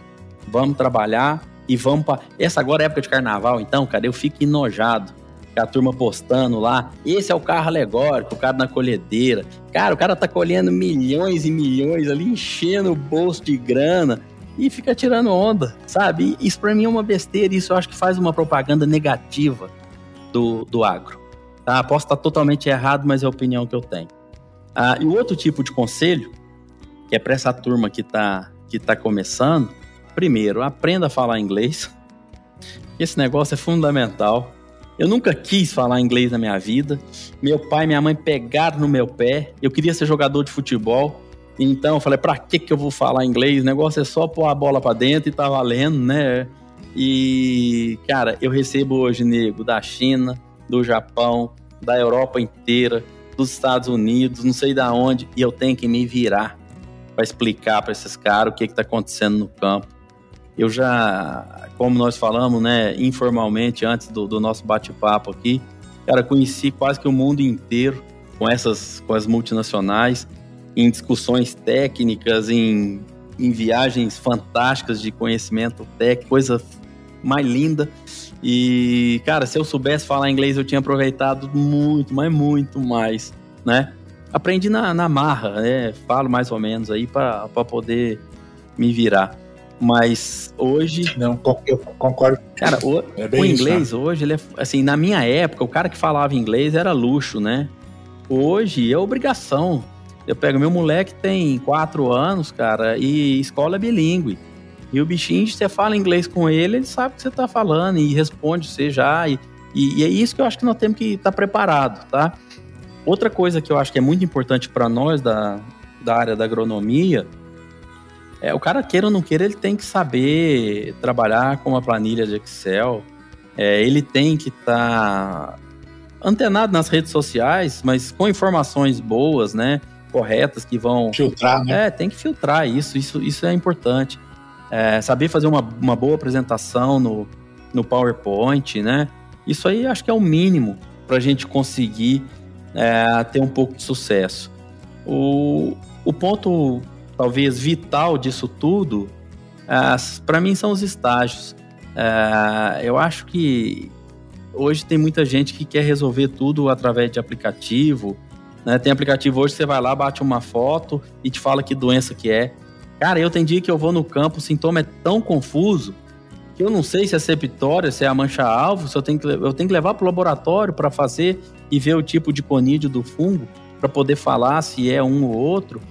Vamos trabalhar e vamos para. Essa agora é época de carnaval, então, cara, eu fico enojado a turma postando lá. Esse é o carro alegórico, o cara na colhedeira. Cara, o cara tá colhendo milhões e milhões ali, enchendo o bolso de grana e fica tirando onda, sabe? Isso para mim é uma besteira, isso eu acho que faz uma propaganda negativa do, do agro. Tá? Posso estar totalmente errado, mas é a opinião que eu tenho. Ah, e o outro tipo de conselho, que é para essa turma que está que tá começando, primeiro, aprenda a falar inglês. Esse negócio é fundamental. Eu nunca quis falar inglês na minha vida. Meu pai e minha mãe pegaram no meu pé. Eu queria ser jogador de futebol. Então eu falei, pra que que eu vou falar inglês? O negócio é só pôr a bola para dentro e tá valendo, né? E, cara, eu recebo hoje nego da China, do Japão, da Europa inteira, dos Estados Unidos, não sei da onde, e eu tenho que me virar para explicar para esses caras o que que tá acontecendo no campo. Eu já, como nós falamos, né, informalmente antes do, do nosso bate-papo aqui, cara, conheci quase que o mundo inteiro com essas, com as multinacionais, em discussões técnicas, em, em viagens fantásticas de conhecimento técnico, coisa mais linda. E, cara, se eu soubesse falar inglês, eu tinha aproveitado muito, mas muito mais, né? aprendi na, na marra, né? Falo mais ou menos aí para poder me virar. Mas hoje. Não, eu concordo. Cara, o, é o inglês isso, né? hoje, ele é, assim, na minha época, o cara que falava inglês era luxo, né? Hoje é obrigação. Eu pego meu moleque tem quatro anos, cara, e escola é bilíngue. E o bichinho, você fala inglês com ele, ele sabe o que você tá falando e responde você já. E, e, e é isso que eu acho que nós temos que estar tá preparado, tá? Outra coisa que eu acho que é muito importante para nós da, da área da agronomia é o cara queira ou não queira, ele tem que saber trabalhar com uma planilha de Excel. É, ele tem que estar tá antenado nas redes sociais, mas com informações boas, né? Corretas que vão filtrar, né? É, tem que filtrar isso. Isso, isso é importante. É, saber fazer uma, uma boa apresentação no, no PowerPoint, né? Isso aí acho que é o mínimo para a gente conseguir é, ter um pouco de sucesso. O, o ponto, talvez, vital disso tudo, para mim, são os estágios. É, eu acho que hoje tem muita gente que quer resolver tudo através de aplicativo. Né? Tem aplicativo hoje, você vai lá, bate uma foto e te fala que doença que é. Cara, eu tem dia que eu vou no campo, o sintoma é tão confuso que eu não sei se é septória, se é a mancha-alvo, se eu tenho que, eu tenho que levar para o laboratório para fazer e ver o tipo de conídeo do fungo para poder falar se é um ou outro.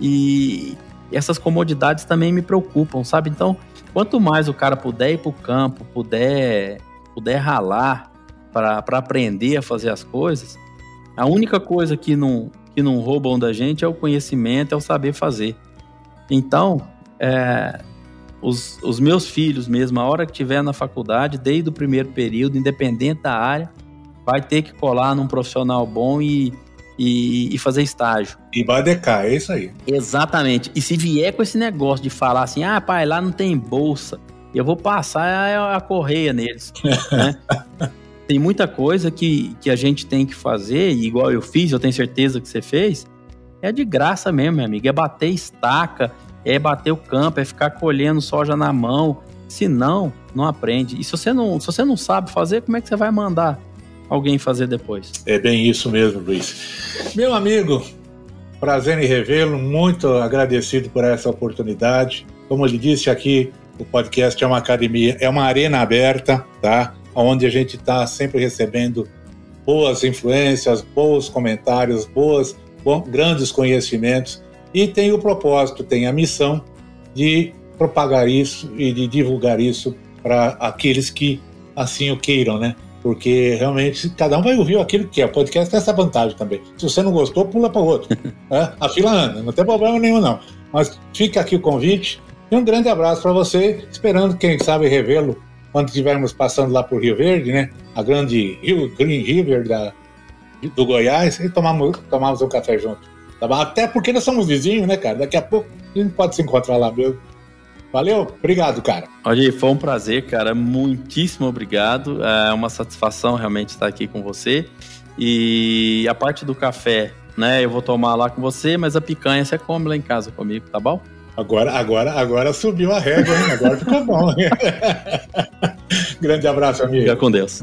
E essas comodidades também me preocupam, sabe? Então, quanto mais o cara puder ir para o campo, puder, puder ralar para aprender a fazer as coisas, a única coisa que não, que não roubam da gente é o conhecimento, é o saber fazer. Então, é, os, os meus filhos mesmo, a hora que tiver na faculdade, desde o primeiro período, independente da área, vai ter que colar num profissional bom e, e, e, fazer estágio. E badecar, é isso aí. Exatamente. E se vier com esse negócio de falar assim, ah, pai, lá não tem bolsa, eu vou passar a, correia neles. né? Tem muita coisa que, que a gente tem que fazer, igual eu fiz, eu tenho certeza que você fez, é de graça mesmo, meu amigo. É bater estaca, é bater o campo, é ficar colhendo soja na mão. Se não, não aprende. E se você não, se você não sabe fazer, como é que você vai mandar alguém fazer depois? É bem isso mesmo, Luiz. Meu amigo, prazer em revê-lo, muito agradecido por essa oportunidade. Como ele disse aqui, o podcast é uma academia, é uma arena aberta, tá? Onde a gente está sempre recebendo boas influências, bons comentários, boas, bom, grandes conhecimentos e tem o propósito, tem a missão de propagar isso e de divulgar isso para aqueles que assim o queiram, né? Porque realmente cada um vai ouvir aquilo que quer. O podcast tem essa vantagem também. Se você não gostou, pula para o outro. é? A fila anda, não tem problema nenhum, não. Mas fica aqui o convite e um grande abraço para você, esperando, quem sabe, revê-lo quando estivermos passando lá por Rio Verde, né? A grande Rio, Green River da, do Goiás, e tomamos, tomamos um café junto. Tá Até porque nós somos vizinhos, né, cara? Daqui a pouco a gente pode se encontrar lá mesmo. Valeu, obrigado, cara. Olha, foi um prazer, cara. Muitíssimo obrigado. É uma satisfação realmente estar aqui com você. E a parte do café, né? Eu vou tomar lá com você, mas a picanha você come lá em casa comigo, tá bom? Agora, agora, agora subiu a régua, hein? Agora ficou bom. Grande abraço, amigo. Fica com Deus.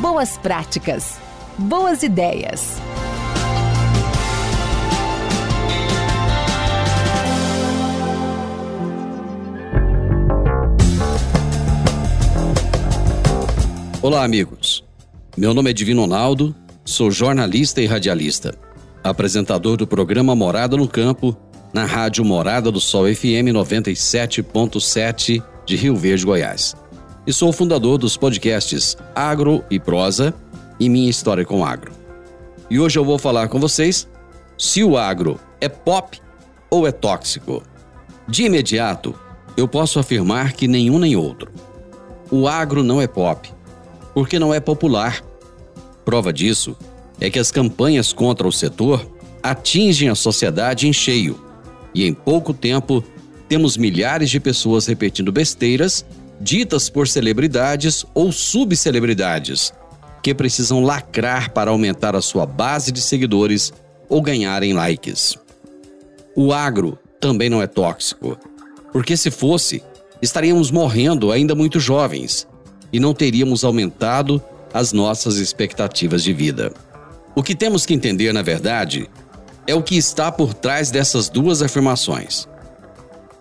boas práticas, boas ideias. Olá, amigos. Meu nome é Divino Ronaldo, sou jornalista e radialista, apresentador do programa Morada no Campo na Rádio Morada do Sol FM 97.7 de Rio Verde, Goiás. E sou o fundador dos podcasts Agro e Prosa e Minha História com Agro. E hoje eu vou falar com vocês se o agro é pop ou é tóxico. De imediato, eu posso afirmar que nenhum nem outro. O agro não é pop, porque não é popular. Prova disso é que as campanhas contra o setor atingem a sociedade em cheio e em pouco tempo temos milhares de pessoas repetindo besteiras ditas por celebridades ou subcelebridades que precisam lacrar para aumentar a sua base de seguidores ou ganharem likes. O agro também não é tóxico, porque se fosse, estaríamos morrendo ainda muito jovens e não teríamos aumentado as nossas expectativas de vida. O que temos que entender, na verdade, é o que está por trás dessas duas afirmações.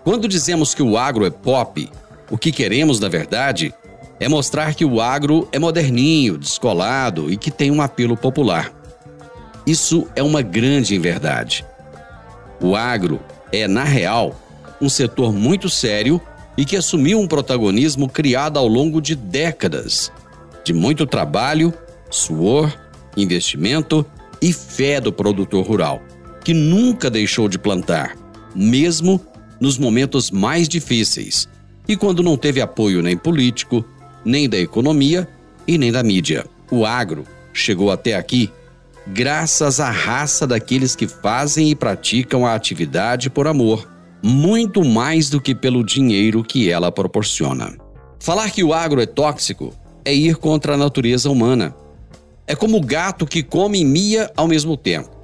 Quando dizemos que o agro é pop, o que queremos, na verdade, é mostrar que o agro é moderninho, descolado e que tem um apelo popular. Isso é uma grande inverdade. O agro é, na real, um setor muito sério e que assumiu um protagonismo criado ao longo de décadas, de muito trabalho, suor, investimento e fé do produtor rural que nunca deixou de plantar, mesmo nos momentos mais difíceis e quando não teve apoio nem político, nem da economia e nem da mídia. O agro chegou até aqui graças à raça daqueles que fazem e praticam a atividade por amor, muito mais do que pelo dinheiro que ela proporciona. Falar que o agro é tóxico é ir contra a natureza humana. É como o gato que come e mia ao mesmo tempo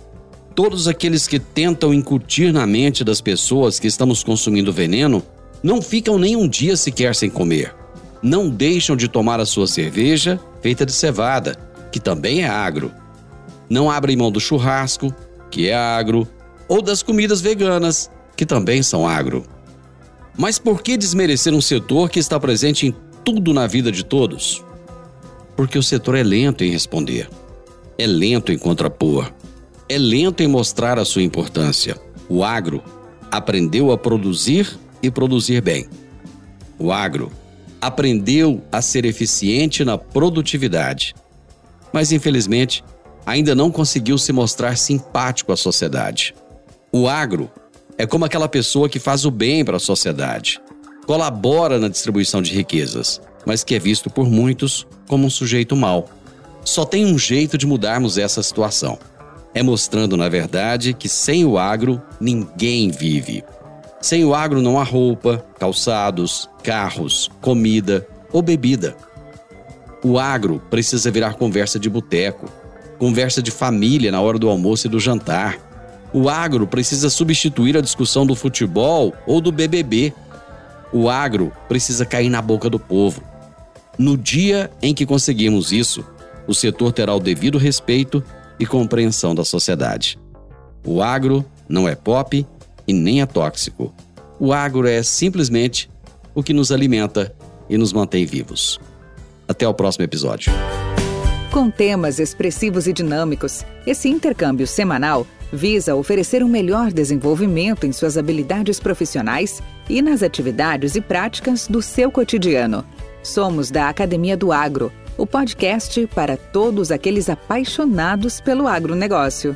todos aqueles que tentam incutir na mente das pessoas que estamos consumindo veneno não ficam nem um dia sequer sem comer. Não deixam de tomar a sua cerveja feita de cevada, que também é agro. Não abrem mão do churrasco, que é agro, ou das comidas veganas, que também são agro. Mas por que desmerecer um setor que está presente em tudo na vida de todos? Porque o setor é lento em responder, é lento em contrapor é lento em mostrar a sua importância. O agro aprendeu a produzir e produzir bem. O agro aprendeu a ser eficiente na produtividade, mas infelizmente ainda não conseguiu se mostrar simpático à sociedade. O agro é como aquela pessoa que faz o bem para a sociedade, colabora na distribuição de riquezas, mas que é visto por muitos como um sujeito mau. Só tem um jeito de mudarmos essa situação é mostrando, na verdade, que sem o agro ninguém vive. Sem o agro não há roupa, calçados, carros, comida ou bebida. O agro precisa virar conversa de boteco, conversa de família na hora do almoço e do jantar. O agro precisa substituir a discussão do futebol ou do BBB. O agro precisa cair na boca do povo. No dia em que conseguirmos isso, o setor terá o devido respeito e compreensão da sociedade. O agro não é pop e nem é tóxico. O agro é simplesmente o que nos alimenta e nos mantém vivos. Até o próximo episódio. Com temas expressivos e dinâmicos, esse intercâmbio semanal visa oferecer um melhor desenvolvimento em suas habilidades profissionais e nas atividades e práticas do seu cotidiano. Somos da Academia do Agro o podcast para todos aqueles apaixonados pelo agronegócio.